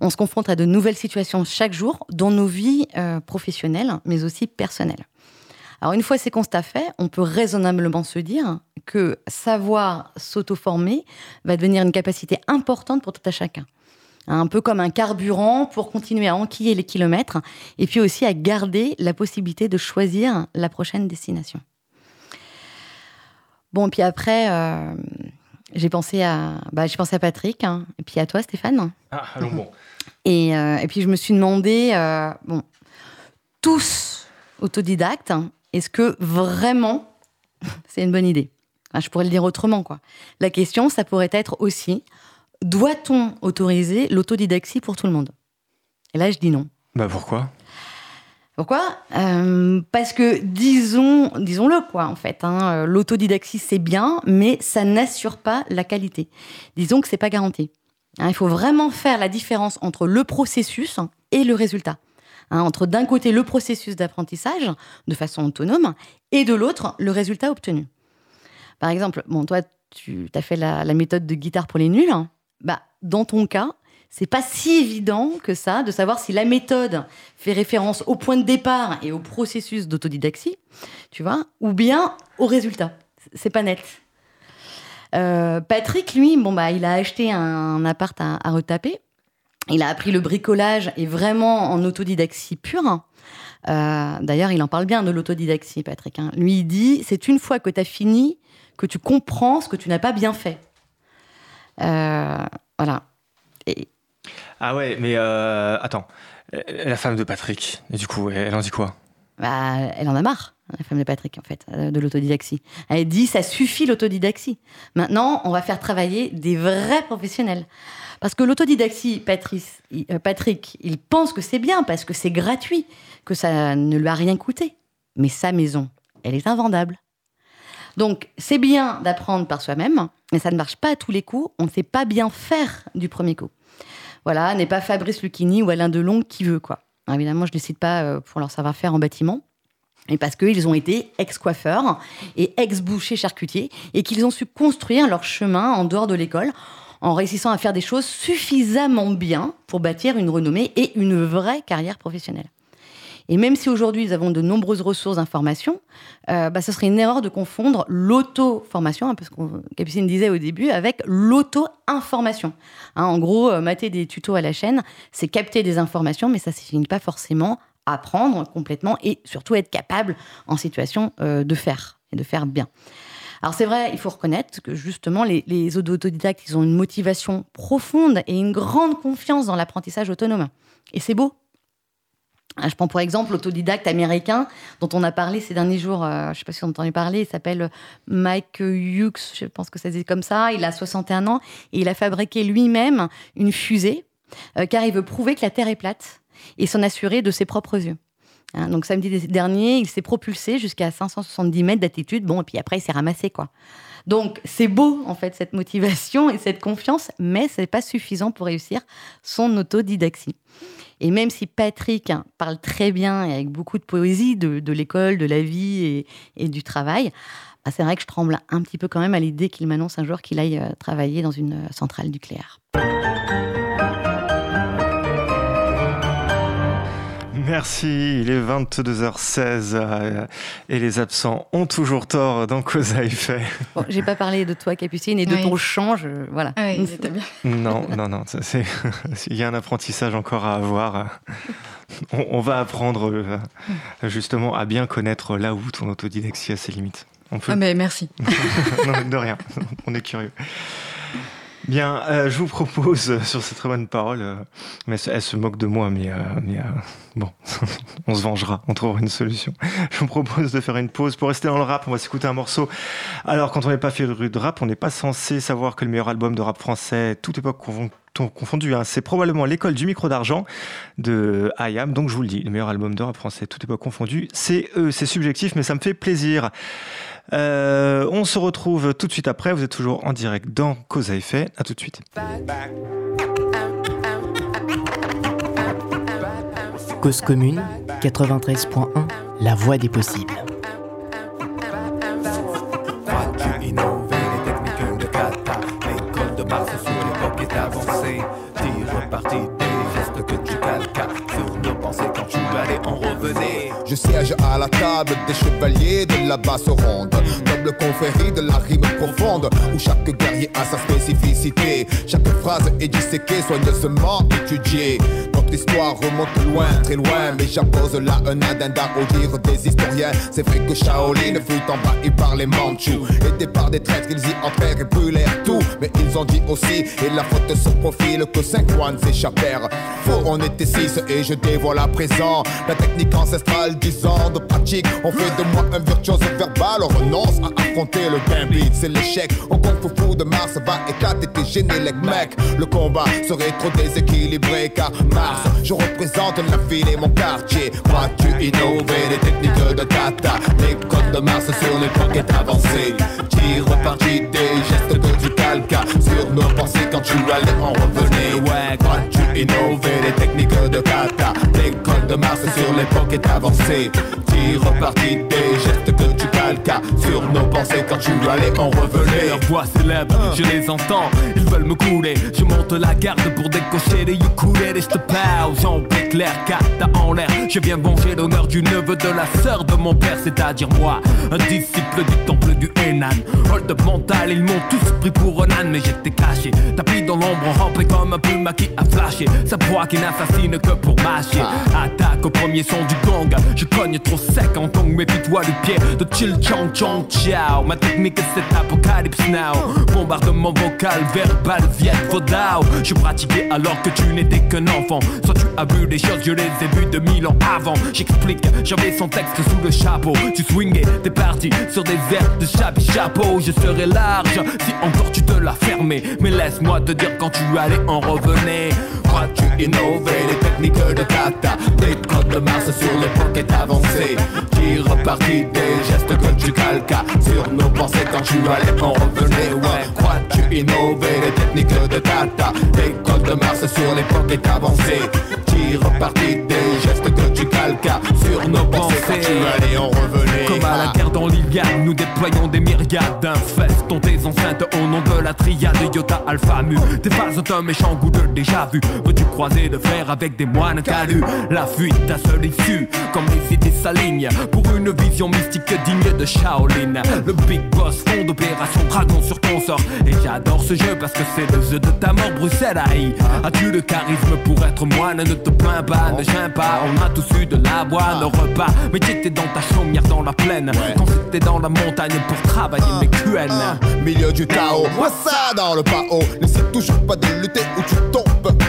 On se confronte à de nouvelles situations chaque jour dans nos vies euh, professionnelles, mais aussi personnelles. Alors une fois ces constats faits, on peut raisonnablement se dire que savoir s'auto-former va devenir une capacité importante pour tout à chacun. Un peu comme un carburant pour continuer à enquiller les kilomètres et puis aussi à garder la possibilité de choisir la prochaine destination. Bon, puis après, euh, j'ai pensé à, bah, pensé à Patrick, hein, et puis à toi, Stéphane.
Ah, allons bon.
Et, euh, et puis je me suis demandé, euh, bon, tous autodidactes, est-ce que vraiment c'est une bonne idée? Je pourrais le dire autrement, quoi. La question, ça pourrait être aussi doit-on autoriser l'autodidaxie pour tout le monde? Et là, je dis non.
Bah pourquoi?
Pourquoi? Euh, Parce que disons, disons-le quoi en fait. Hein, l'autodidaxie c'est bien, mais ça n'assure pas la qualité. Disons que c'est pas garanti. Hein, il faut vraiment faire la différence entre le processus et le résultat. Hein, entre d'un côté le processus d'apprentissage de façon autonome et de l'autre le résultat obtenu. Par exemple, bon, toi, tu as fait la, méthode de guitare pour les nuls. Bah, dans ton cas, c'est pas si évident que ça de savoir si la méthode fait référence au point de départ et au processus d'autodidaxie, tu vois, ou bien au résultat. C'est pas net. Euh, Patrick, lui, bon bah, il a acheté un appart à retaper il a appris le bricolage et vraiment en autodidaxie pure. Euh, d'ailleurs, il en parle bien de l'autodidaxie, Patrick. Hein. Lui, il dit c'est une fois que tu as fini que tu comprends ce que tu n'as pas bien fait. Euh, voilà.
Ah ouais, mais euh, attends. La femme de Patrick, et du coup, elle en dit quoi?
Bah, elle en a marre, la femme de Patrick, en fait, de l'autodidaxie. Elle dit ça suffit l'autodidaxie. Maintenant, on va faire travailler des vrais professionnels. Parce que l'autodidaxie, euh, Patrick, il pense que c'est bien parce que c'est gratuit, que ça ne lui a rien coûté. Mais sa maison, elle est invendable. Donc, c'est bien d'apprendre par soi-même, mais ça ne marche pas à tous les coups. On ne sait pas bien faire du premier coup. Voilà, n'est pas Fabrice Lucchini ou Alain Delon qui veut, quoi. évidemment, je ne les pas euh, pour leur savoir-faire en bâtiment, mais parce qu'ils ont été ex-coiffeurs et ex-bouchers charcutiers et qu'ils ont su construire leur chemin en dehors de l'école en réussissant à faire des choses suffisamment bien pour bâtir une renommée et une vraie carrière professionnelle. Et même si aujourd'hui nous avons de nombreuses ressources d'information, euh, bah, ce serait une erreur de confondre l'auto-formation, hein, parce que Capucine disait au début, avec l'auto-information. Hein, en gros, euh, mater des tutos à la chaîne, c'est capter des informations, mais ça ne signifie pas forcément apprendre complètement et surtout être capable en situation euh, de faire et de faire bien. Alors c'est vrai, il faut reconnaître que justement les, les autodidactes, ils ont une motivation profonde et une grande confiance dans l'apprentissage autonome. Et c'est beau, ah, je prends pour exemple l'autodidacte américain dont on a parlé ces derniers jours. Euh, je ne sais pas si avez entendu parler. Il s'appelle Mike Hughes. Je pense que ça se dit comme ça. Il a 61 ans et il a fabriqué lui-même une fusée euh, car il veut prouver que la Terre est plate et s'en assurer de ses propres yeux. Hein, donc samedi dernier, il s'est propulsé jusqu'à 570 mètres d'altitude. Bon, et puis après, il s'est ramassé quoi. Donc c'est beau en fait cette motivation et cette confiance, mais ce n'est pas suffisant pour réussir son autodidaxie. Et même si Patrick parle très bien et avec beaucoup de poésie de, l'école, de la vie et, du travail, bah, c'est vrai que je tremble un petit peu quand même à l'idée qu'il m'annonce un jour qu'il aille euh, travailler dans une centrale nucléaire.
Merci, il est 22h16 euh, et les absents ont toujours tort dans Cause à effet.
Bon, j'ai pas parlé de toi Capucine et de ton chant, voilà.
Oui, bien.
Non, non, non, c'est, il y a un apprentissage encore à avoir. On, va apprendre euh, justement à bien connaître là où ton autodidactie a ses limites.
On peut... Ah mais merci.
non, de rien, on est curieux. Bien, euh, je vous propose euh, sur cette très bonne parole, euh, mais elle se moque de moi, mais, mais bon, on se vengera, on trouvera une solution. Je vous propose de faire une pause pour rester dans le rap. On va s'écouter un morceau. Alors, quand on n'est pas fait de rap, on n'est pas censé savoir que le meilleur album de rap français, toute époque confondu, hein, c'est probablement l'école du micro d'argent de IAM. Donc, je vous le dis, le meilleur album de rap français, toute époque confondue, c'est eux. C'est subjectif, mais ça me fait plaisir. Euh, on se retrouve tout de suite après. Vous êtes toujours en direct dans Cause à effet. À tout de suite.
Cause commune 93.1 La voix des possibles.
Je siège à la table des chevaliers de la basse ronde. Noble confrérie de la rime profonde, où chaque guerrier a sa spécificité. Chaque phrase est disséquée, soigneusement étudiée. Notre histoire remonte loin, très loin, mais j'impose là un addenda au dire des historiens. C'est vrai que Shaolin fut envahi par les Mandchous, et par des traîtres, ils y entrèrent et brûlèrent tout. Mais ils ont dit aussi, et la faute se profile, que cinq moines s'échappèrent. Faux, on était six, et je dévoile à présent la technique ancestrale 10 ans de pratique On fait de moi un virtuose verbal On renonce à affronter le gambit C'est l'échec Au kung fu de Mars va éclater tes génériques mec Le combat serait trop déséquilibré Car Mars je représente la ville et mon quartier. Crois-tu innover les techniques de kata Les codes de Mars sur l'époque est avancée. Tire reparti des gestes que tu calques Sur nos pensées quand tu allais en revenir. Ouais, crois-tu innover les techniques de kata Les codes de Mars sur l'époque est avancée. Tire reparti des gestes que Sur nos pensées quand tu allais en revenir
Leur voix célèbre, je les entends. Ils veulent me couler. Je monte la garde pour décocher les ukulélés Et je te parle, j'en clair, cata en l'air. Je viens venger l'honneur du neveu de la sœur de mon père C'est-à-dire moi, un disciple du temple du Henan hold mental, ils m'ont tous pris pour un âne, mais j'étais caché. Tapis dans l'ombre, rampé comme un puma qui a flashé. Sa proie qui n'assassine que pour mâcher. Attaque au premier son du gong. Je cogne trop sec en tongue, méfie-toi du pied de chill chong chong ciao. Ma technique c'est apocalypse now. Bombardement vocal, verbal, viet vodao. Je pratiquais alors que tu n'étais qu'un enfant. Soit tu as vu des choses, je les ai vues de mille ans avant. J'explique, j'avais son texte sous le chapeau. Tu swingais, t'es parti sur des airs de chapi chapeau. Je serais large si encore tu te l'as fermé. Mais laisse-moi te dire quand tu allais en revenir. Crois-tu innover les techniques de codes de Mars sur les pockets avancés Qui repartit des gestes que tu calcas Sur nos pensées quand tu allais en revenir. Ouais, crois-tu innover les techniques de kata Des codes de Mars sur les pockets avancés Qui repartit Sur nos pensées. Allais en revenir Comme à la guerre dans l'Iliade Nous déployons des myriades d'infestes. Dont tes enceintes au nom de la triade Iota Alpha Mu. T'es pas un méchant goût de déjà vu Veux-tu croiser de fer avec des moines calus? La fuite à seule issue Comme les idées s'alignent Pour une vision mystique digne de Shaolin. Le big boss fond d'opération dragon sur ton sort. Et j'adore ce jeu parce que c'est le jeu de ta mort Bruxelles. Aïe. As-tu le charisme pour être moine? Ne te plains pas, ne gêne pas. On a tous eu de la boîte, au repas Mais t'étais dans ta chaumière dans la plaine. Quand c'était dans la montagne pour travailler mes QN
Milieu du chaos, moi ça dans le pao N'essaie toujours pas de lutter ou tu tombes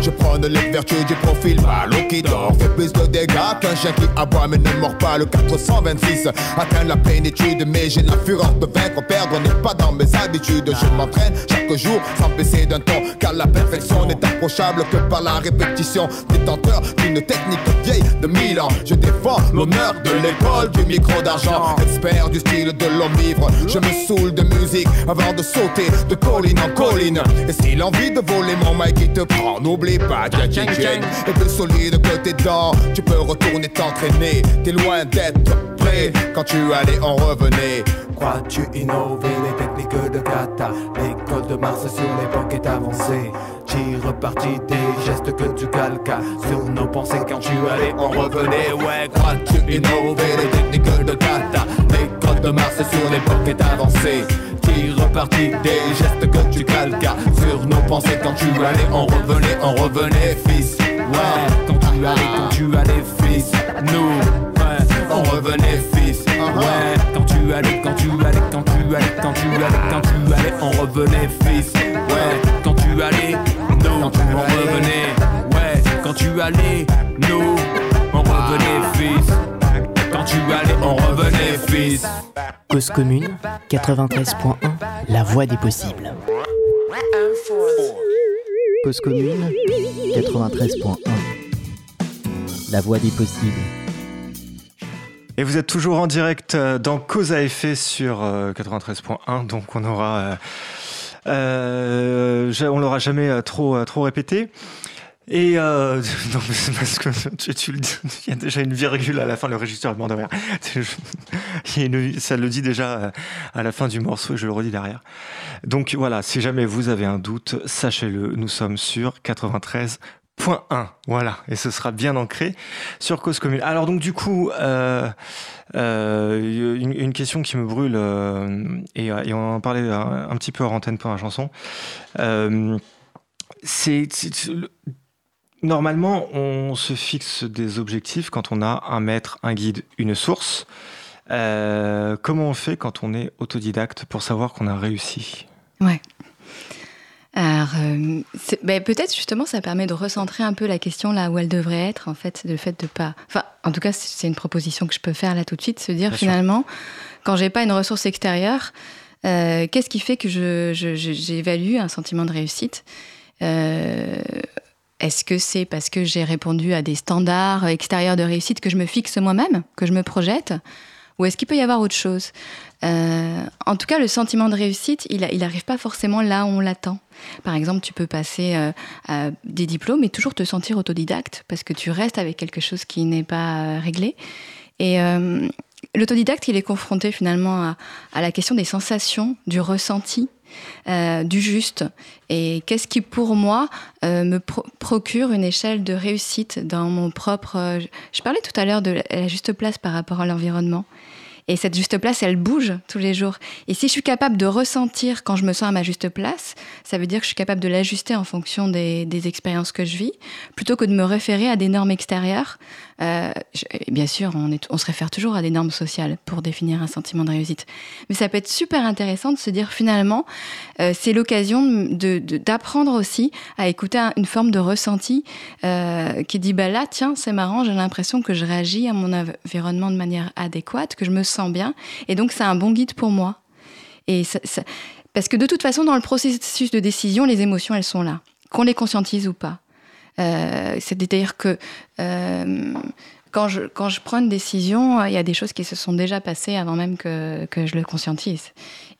Je prends les vertus du profil Malo qui dort. Fait plus de dégâts qu'un chien qui aboie mais ne mord pas Le 426 atteint la plénitude Mais j'ai la fureur de vaincre Perdre. N'est pas dans mes habitudes. Je m'entraîne chaque jour sans baisser d'un ton Car la perfection n'est approchable que par la répétition. Détenteur d'une technique vieille de mille ans. Je défends l'honneur de l'école du micro d'argent. Expert du style de l'homme ivre. Je me saoule de musique avant de sauter de colline en colline. Et si l'envie de voler mon mic qui te prend N'oublie pas, Jackie Jane Et plus solide que tes dents Tu peux retourner t'entraîner. T'es loin d'être prêt. Quand tu allais en revenait
Crois-tu innover les techniques de kata? L'école de Mars sur l'époque est avancée. Tire reparti des gestes que tu calcas Sur nos pensées quand tu allais en revenait Ouais, crois-tu innover les techniques de kata? De Mars sur l'époque est avancée Tire reparti des gestes que tu calcas Sur nos pensées quand tu allais en revenait, en revenait fils Ouais, quand tu allais, quand tu allais fils Nous, ouais, on revenait fils Ouais, quand tu allais, quand tu allais, quand tu allais, quand tu allais, quand tu allais, on revenait fils Ouais, quand tu allais, nous, on revenait Ouais, quand tu allais, nous, on revenait fils Quand tu allais, on revenait fils
Cause commune, 93.1, la voix des possibles. Cause commune, 93.1, la voix des possibles.
Et vous êtes toujours en direct euh, dans Cause à effet sur 93.1, donc on aura, euh, euh, on l'aura jamais trop trop répété. Et euh, non, c'est parce que tu, tu, il y a déjà une virgule à la fin, le régisseur a une, ça le dit déjà à la fin du morceau et je le redis derrière. Donc voilà, si jamais vous avez un doute, sachez-le, nous sommes sur 93.1. Voilà, et ce sera bien ancré sur Cause Commune. Alors donc du coup, euh, euh, une, question qui me brûle, euh, et, on en parlait un, un, petit peu hors antenne pour la chanson. Euh, c'est Normalement, on se fixe des objectifs quand on a un maître, un guide, une source. Euh, comment on fait quand on est autodidacte pour savoir qu'on a réussi?
Ouais. Alors, euh, ben, peut-être justement, ça permet de recentrer un peu la question là où elle devrait être, en fait, le fait de pas. Enfin, en tout cas, c'est une proposition que je peux faire là tout de suite, se dire Bien finalement, sûr. quand j'ai pas une ressource extérieure, euh, qu'est-ce qui fait que j'évalue je, je, un sentiment de réussite? Euh, est-ce que c'est parce que j'ai répondu à des standards extérieurs de réussite que je me fixe moi-même, que je me projette Ou est-ce qu'il peut y avoir autre chose? Euh, En tout cas, le sentiment de réussite, il n'arrive pas forcément là où on l'attend. Par exemple, tu peux passer euh, à des diplômes et toujours te sentir autodidacte parce que tu restes avec quelque chose qui n'est pas euh, réglé. Et l'autodidacte, il est confronté finalement à la question des sensations, du ressenti euh, du juste. Et qu'est-ce qui, pour moi, euh, me pro procure une échelle de réussite dans mon propre... Euh, je parlais tout à l'heure de la juste place par rapport à l'environnement. Et cette juste place, elle bouge tous les jours. Et si je suis capable de ressentir quand je me sens à ma juste place, ça veut dire que je suis capable de l'ajuster en fonction des expériences que je vis, plutôt que de me référer à des normes extérieures euh, bien sûr, on, se réfère toujours à des normes sociales pour définir un sentiment de réussite. Mais ça peut être super intéressant de se dire finalement, euh, c'est l'occasion d'apprendre aussi à écouter une forme de ressenti euh, qui dit bah là, tiens, c'est marrant, j'ai l'impression que je réagis à mon environnement de manière adéquate, que je me sens bien, et donc c'est un bon guide pour moi. Et parce que de toute façon, dans le processus de décision, les émotions, elles sont là, qu'on les conscientise ou pas. Euh, c'est-à-dire que euh, quand je, quand je prends une décision, il y a des choses qui se sont déjà passées avant même que, que je le conscientise.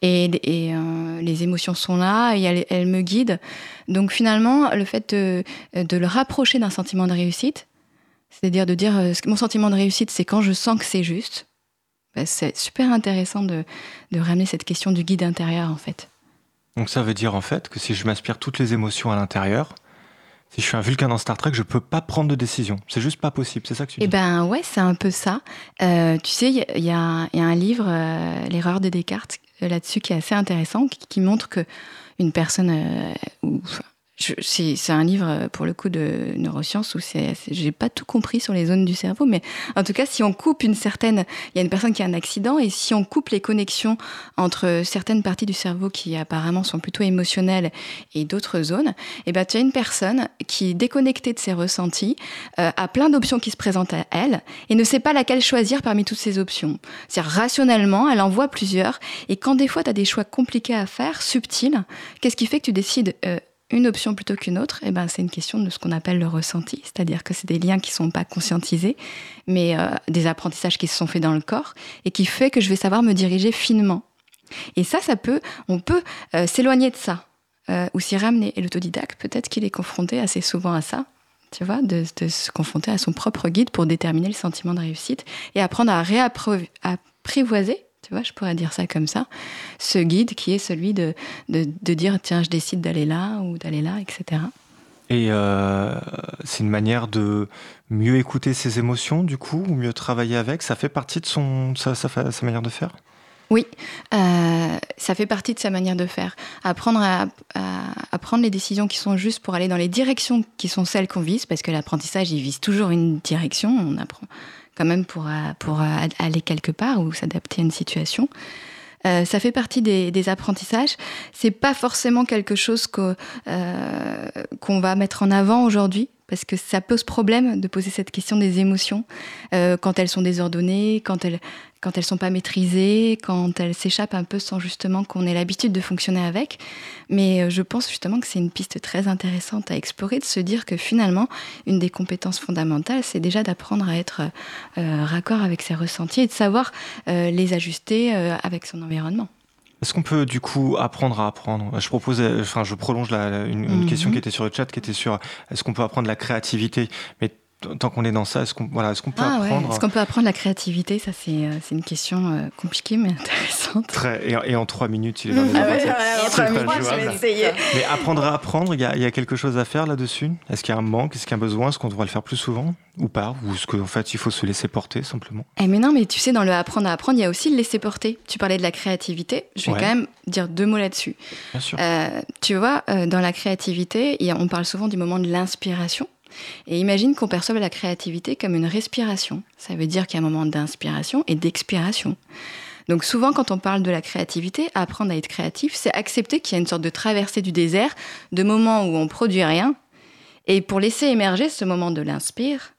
Et, euh, les émotions sont là, et elles, me guident. Donc finalement, le fait de, le rapprocher d'un sentiment de réussite, c'est-à-dire de dire mon sentiment de réussite, c'est quand je sens que c'est juste, ben, c'est super intéressant de, de ramener cette question du guide intérieur en fait.
Donc ça veut dire en fait que si je m'aspire toutes les émotions à l'intérieur, si je suis un Vulcain dans Star Trek, je peux pas prendre de décision. C'est juste pas possible. C'est ça que tu dis
Eh ben ouais, c'est un peu ça. Euh, tu sais, il y, y, a un livre, euh, L'erreur de Descartes, euh, là-dessus, qui est assez intéressant, qui, qui montre que une personne, ou c'est un livre euh, pour le coup de neurosciences où j'ai pas tout compris sur les zones du cerveau, mais en tout cas, si on coupe une certaine, il y a une personne qui a un accident et si on coupe les connexions entre certaines parties du cerveau qui apparemment sont plutôt émotionnelles et d'autres zones, et eh ben tu as une personne qui déconnectée de ses ressentis euh, a plein d'options qui se présentent à elle et ne sait pas laquelle choisir parmi toutes ces options. C'est-à-dire rationnellement, elle en voit plusieurs et quand des fois tu as des choix compliqués à faire, subtils, qu'est-ce qui fait que tu décides euh, une option plutôt qu'une autre, eh ben, c'est une question de ce qu'on appelle le ressenti, c'est-à-dire que c'est des liens qui ne sont pas conscientisés, mais euh, des apprentissages qui se sont faits dans le corps et qui fait que je vais savoir me diriger finement. Et ça, ça peut, on peut euh, s'éloigner de ça euh, ou s'y ramener. Et l'autodidacte, peut-être qu'il est confronté assez souvent à ça, tu vois, de, se confronter à son propre guide pour déterminer le sentiment de réussite et apprendre à réapprivoiser tu vois, je pourrais dire ça comme ça. Ce guide qui est celui de, de, dire, tiens, je décide d'aller là ou d'aller là, etc.
Et euh, c'est une manière de mieux écouter ses émotions, du coup, ou mieux travailler avec. Ça fait partie de son, sa, sa, manière de faire?
Oui, euh, ça fait partie de sa manière de faire. Apprendre à, à, prendre les décisions qui sont justes pour aller dans les directions qui sont celles qu'on vise, parce que l'apprentissage, il vise toujours une direction. On apprend quand même pour, euh, euh, aller quelque part ou s'adapter à une situation. Euh, ça fait partie des, des apprentissages. C'est pas forcément quelque chose qu'on va mettre en avant aujourd'hui parce que ça pose problème de poser cette question des émotions euh, quand elles sont désordonnées, quand elles quand elles sont pas maîtrisées, quand elles s'échappent un peu sans justement qu'on ait l'habitude de fonctionner avec. Mais euh, je pense justement que c'est une piste très intéressante à explorer, de se dire que finalement, une des compétences fondamentales, c'est déjà d'apprendre à être euh, raccord avec ses ressentis et de savoir les ajuster avec son environnement.
Est-ce qu'on peut du coup apprendre à apprendre? Je propose, enfin, je prolonge la, une, une mm -hmm. question qui était sur le chat, qui était sur est-ce qu'on peut apprendre la créativité? Mais tant qu'on est dans ça, est-ce qu'on voilà, est qu'on peut ah, apprendre
ouais. Est-ce qu'on peut apprendre la créativité? Ça, c'est euh, une question euh, compliquée mais intéressante.
Très, et, et, en trois minutes, il est dans les ah. Mais apprendre à apprendre, il y a, y a quelque chose à faire là-dessus? Est-ce qu'il y a un manque? Est-ce qu'il y a un besoin? Est-ce qu'on devrait le faire plus souvent? Ou pas? Ou est-ce qu'en fait, il faut se laisser porter simplement?
Eh Mais non, mais tu sais, dans le apprendre à apprendre, il y a aussi le laisser porter. Tu parlais de la créativité. Je vais quand même dire deux mots là-dessus. Euh, tu vois, euh, dans la créativité, on parle souvent du moment de l'inspiration. Et imagine qu'on perçoive la créativité comme une respiration. Ça veut dire qu'il y a un moment d'inspiration et d'expiration. Donc souvent, quand on parle de la créativité, apprendre à être créatif, c'est accepter qu'il y a une sorte de traversée du désert, de moments où on produit rien, et pour laisser émerger ce moment de l'inspire,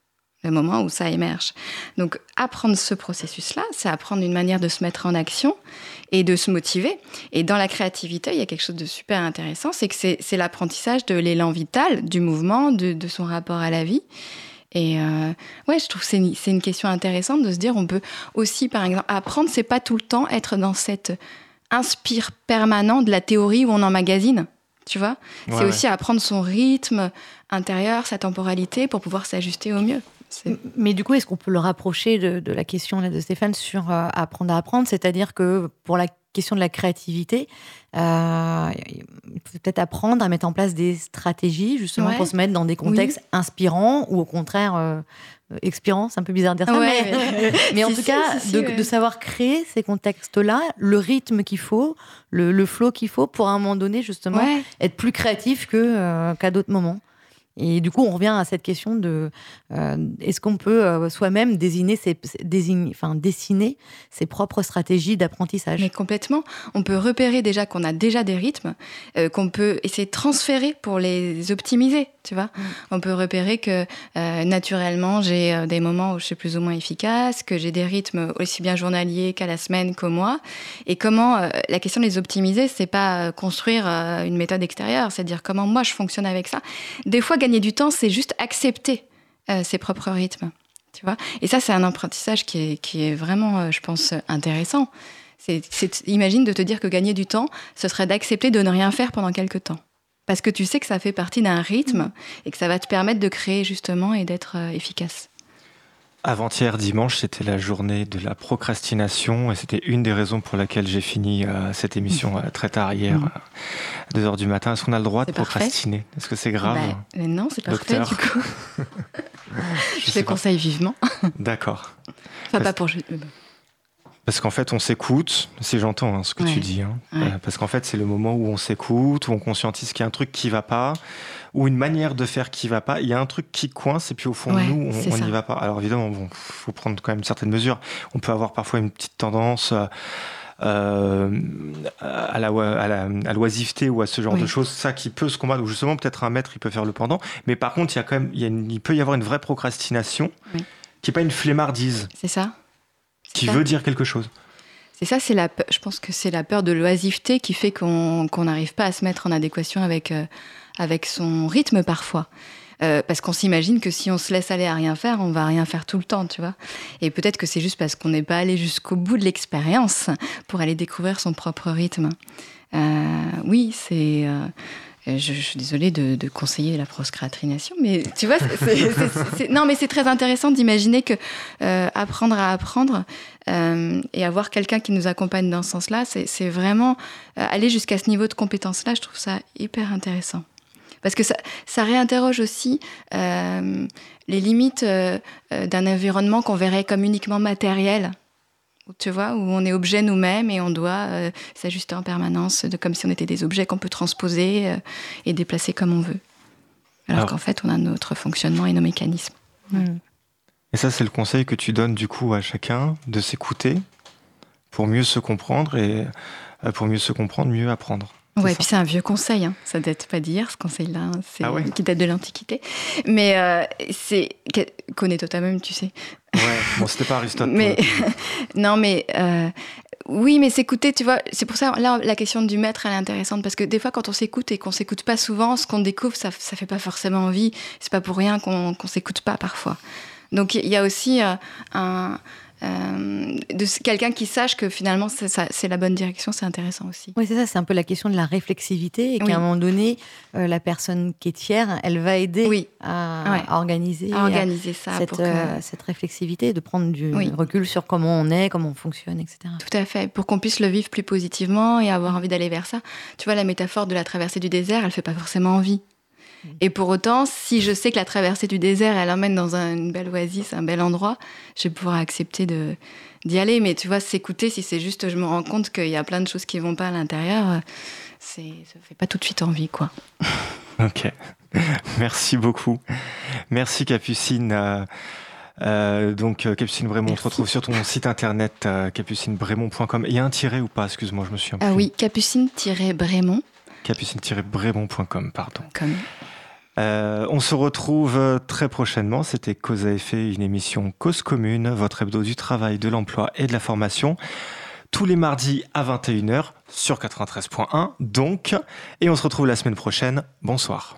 le moment où ça émerge. Donc apprendre ce processus-là, c'est apprendre une manière de se mettre en action et de se motiver. Et dans la créativité, il y a quelque chose de super intéressant, c'est que c'est l'apprentissage de l'élan vital, du mouvement, de, de, son rapport à la vie. Et euh, ouais, je trouve que c'est une, une, question intéressante de se dire, on peut aussi, par exemple, apprendre, c'est pas tout le temps être dans cette inspire permanent de la théorie où on emmagasine. Tu vois, ouais, c'est aussi apprendre son rythme intérieur, sa temporalité pour pouvoir s'ajuster au mieux.
Mais du coup, est-ce qu'on peut le rapprocher de, de, la question de Stéphane sur euh, apprendre à apprendre? C'est-à-dire que pour la question de la créativité, euh, il faut peut-être apprendre à mettre en place des stratégies justement ouais. pour se mettre dans des contextes oui. inspirants ou au contraire euh, expirant, c'est un peu bizarre de dire ça, mais, en tout cas, de, savoir créer ces contextes-là, le rythme qu'il faut, le, le flow qu'il faut pour à un moment donné, justement, être plus créatif que, qu'à d'autres moments. Et du coup, on revient à cette question de euh, est-ce qu'on peut euh, soi-même désigner ses, enfin, dessiner ses propres stratégies d'apprentissage?
Mais complètement. On peut repérer déjà qu'on a déjà des rythmes, euh, qu'on peut essayer de transférer pour les optimiser. Tu vois, mm. on peut repérer que naturellement j'ai des moments où je suis plus ou moins efficace, que j'ai des rythmes aussi bien journaliers qu'à la semaine qu'au mois. Et comment la question de les optimiser, c'est pas construire une méthode extérieure, c'est dire comment moi je fonctionne avec ça. Des fois gagner du temps, c'est juste accepter euh, ses propres rythmes. Tu vois Et ça, c'est un apprentissage qui est, qui est vraiment, euh, je pense, intéressant. C'est, imagine de te dire que gagner du temps, ce serait d'accepter de ne rien faire pendant quelques temps. Parce que tu sais que ça fait partie d'un rythme et que ça va te permettre de créer justement et d'être euh, efficace.
Avant-hier dimanche, c'était la journée de la procrastination et c'était une des raisons pour laquelle j'ai fini euh, cette émission euh, très tard hier, mm. à 2h du matin. Est-ce qu'on a le droit de procrastiner? Est-ce que c'est grave?
Bah, Non, c'est parfait du coup. je, le conseille vivement.
D'accord.
Enfin, pas pour...
Parce qu'en fait, on s'écoute, si j'entends hein, ce que tu dis. Hein. Euh, parce qu'en fait, c'est le moment où on s'écoute, où on conscientise qu'il y a un truc qui va pas, ou une manière de faire qui va pas. Il y a un truc qui coince, et puis au fond de nous, on n'y va pas. Alors évidemment, il faut prendre quand même certaines mesures. On peut avoir parfois une petite tendance. Euh, à, la, à, l'oisiveté ou à ce genre de choses, ça qui peut se combattre, ou justement peut-être un maître il peut faire le pendant, mais par contre il y a quand même, il, peut y avoir une vraie procrastination qui n'est pas une flemmardise.
C'est ça
qui veut dire quelque chose.
C'est ça, c'est la, je pense que c'est la peur de l'oisiveté qui fait qu'on n'arrive pas à se mettre en adéquation avec, euh, avec son rythme parfois. Euh, parce qu'on s'imagine que si on se laisse aller à rien faire, on va rien faire tout le temps, tu vois. Et peut-être que c'est juste parce qu'on n'est pas allé jusqu'au bout de l'expérience pour aller découvrir son propre rythme. Euh, oui, c'est euh, je, suis désolée de, conseiller la proscratination, mais tu vois, non, mais c'est très intéressant d'imaginer que euh, apprendre à apprendre euh, et avoir quelqu'un qui nous accompagne dans ce sens-là, c'est vraiment aller jusqu'à ce niveau de compétence-là. Je trouve ça hyper intéressant parce que ça, ça réinterroge aussi les limites d'un environnement qu'on verrait comme uniquement matériel tu vois, où on est objet nous-mêmes et on doit euh, s'ajuster en permanence, de, comme si on était des objets qu'on peut transposer euh, et déplacer comme on veut. Alors, qu'en fait, on a notre fonctionnement et nos mécanismes.
Et ça, c'est le conseil que tu donnes du coup à chacun, de s'écouter pour mieux se comprendre et euh, pour mieux se comprendre, mieux apprendre.
Ouais, puis c'est un vieux conseil, hein. ça date pas d'hier ce conseil-là, hein. c'est ah qui date de l'Antiquité. Mais euh, c'est connais toi même, tu sais.
Ouais, bon, c'était pas Aristote.
mais non, mais euh, oui, mais s'écouter, tu vois, c'est pour ça là la question du maître elle est intéressante parce que des fois quand on s'écoute et qu'on s'écoute pas souvent, ce qu'on découvre ça ça fait pas forcément envie. C'est pas pour rien qu'on qu'on s'écoute pas parfois. Donc il y a aussi euh, un euh, de quelqu'un qui sache que finalement c'est la bonne direction, c'est intéressant aussi.
Oui, c'est ça, c'est un peu la question de la réflexivité et qu'à un moment donné, euh, la personne qui est tiers, elle va aider à, organiser,
organiser ça
cette, euh, cette réflexivité, de prendre du recul sur comment on est, comment on fonctionne, etc.
Tout à fait, pour qu'on puisse le vivre plus positivement et avoir envie d'aller vers ça. Tu vois, la métaphore de la traversée du désert, elle fait pas forcément envie. Et pour autant, si je sais que la traversée du désert, elle emmène dans une belle oasis, un bel endroit, je vais pouvoir accepter de, d'y aller. Mais tu vois, s'écouter, si c'est juste, je me rends compte qu'il y a plein de choses qui vont pas à l'intérieur, c'est, ça fait pas tout de suite envie, quoi.
ok. Merci beaucoup. Merci Capucine. Euh, euh, donc euh, Capucine Brémont, on te retrouve sur ton site internet capucinebrémont.com. Il y a un tiret ou pas? Excuse-moi, je me suis un peu...
Ah oui, capucine-brémont
capucine-brébon.com, pardon. Euh, on se retrouve très prochainement. C'était Cause à effet, une émission Cause commune, votre hebdo du travail, de l'emploi et de la formation. Tous les mardis à 21h sur 93.1, donc. Et on se retrouve la semaine prochaine. Bonsoir.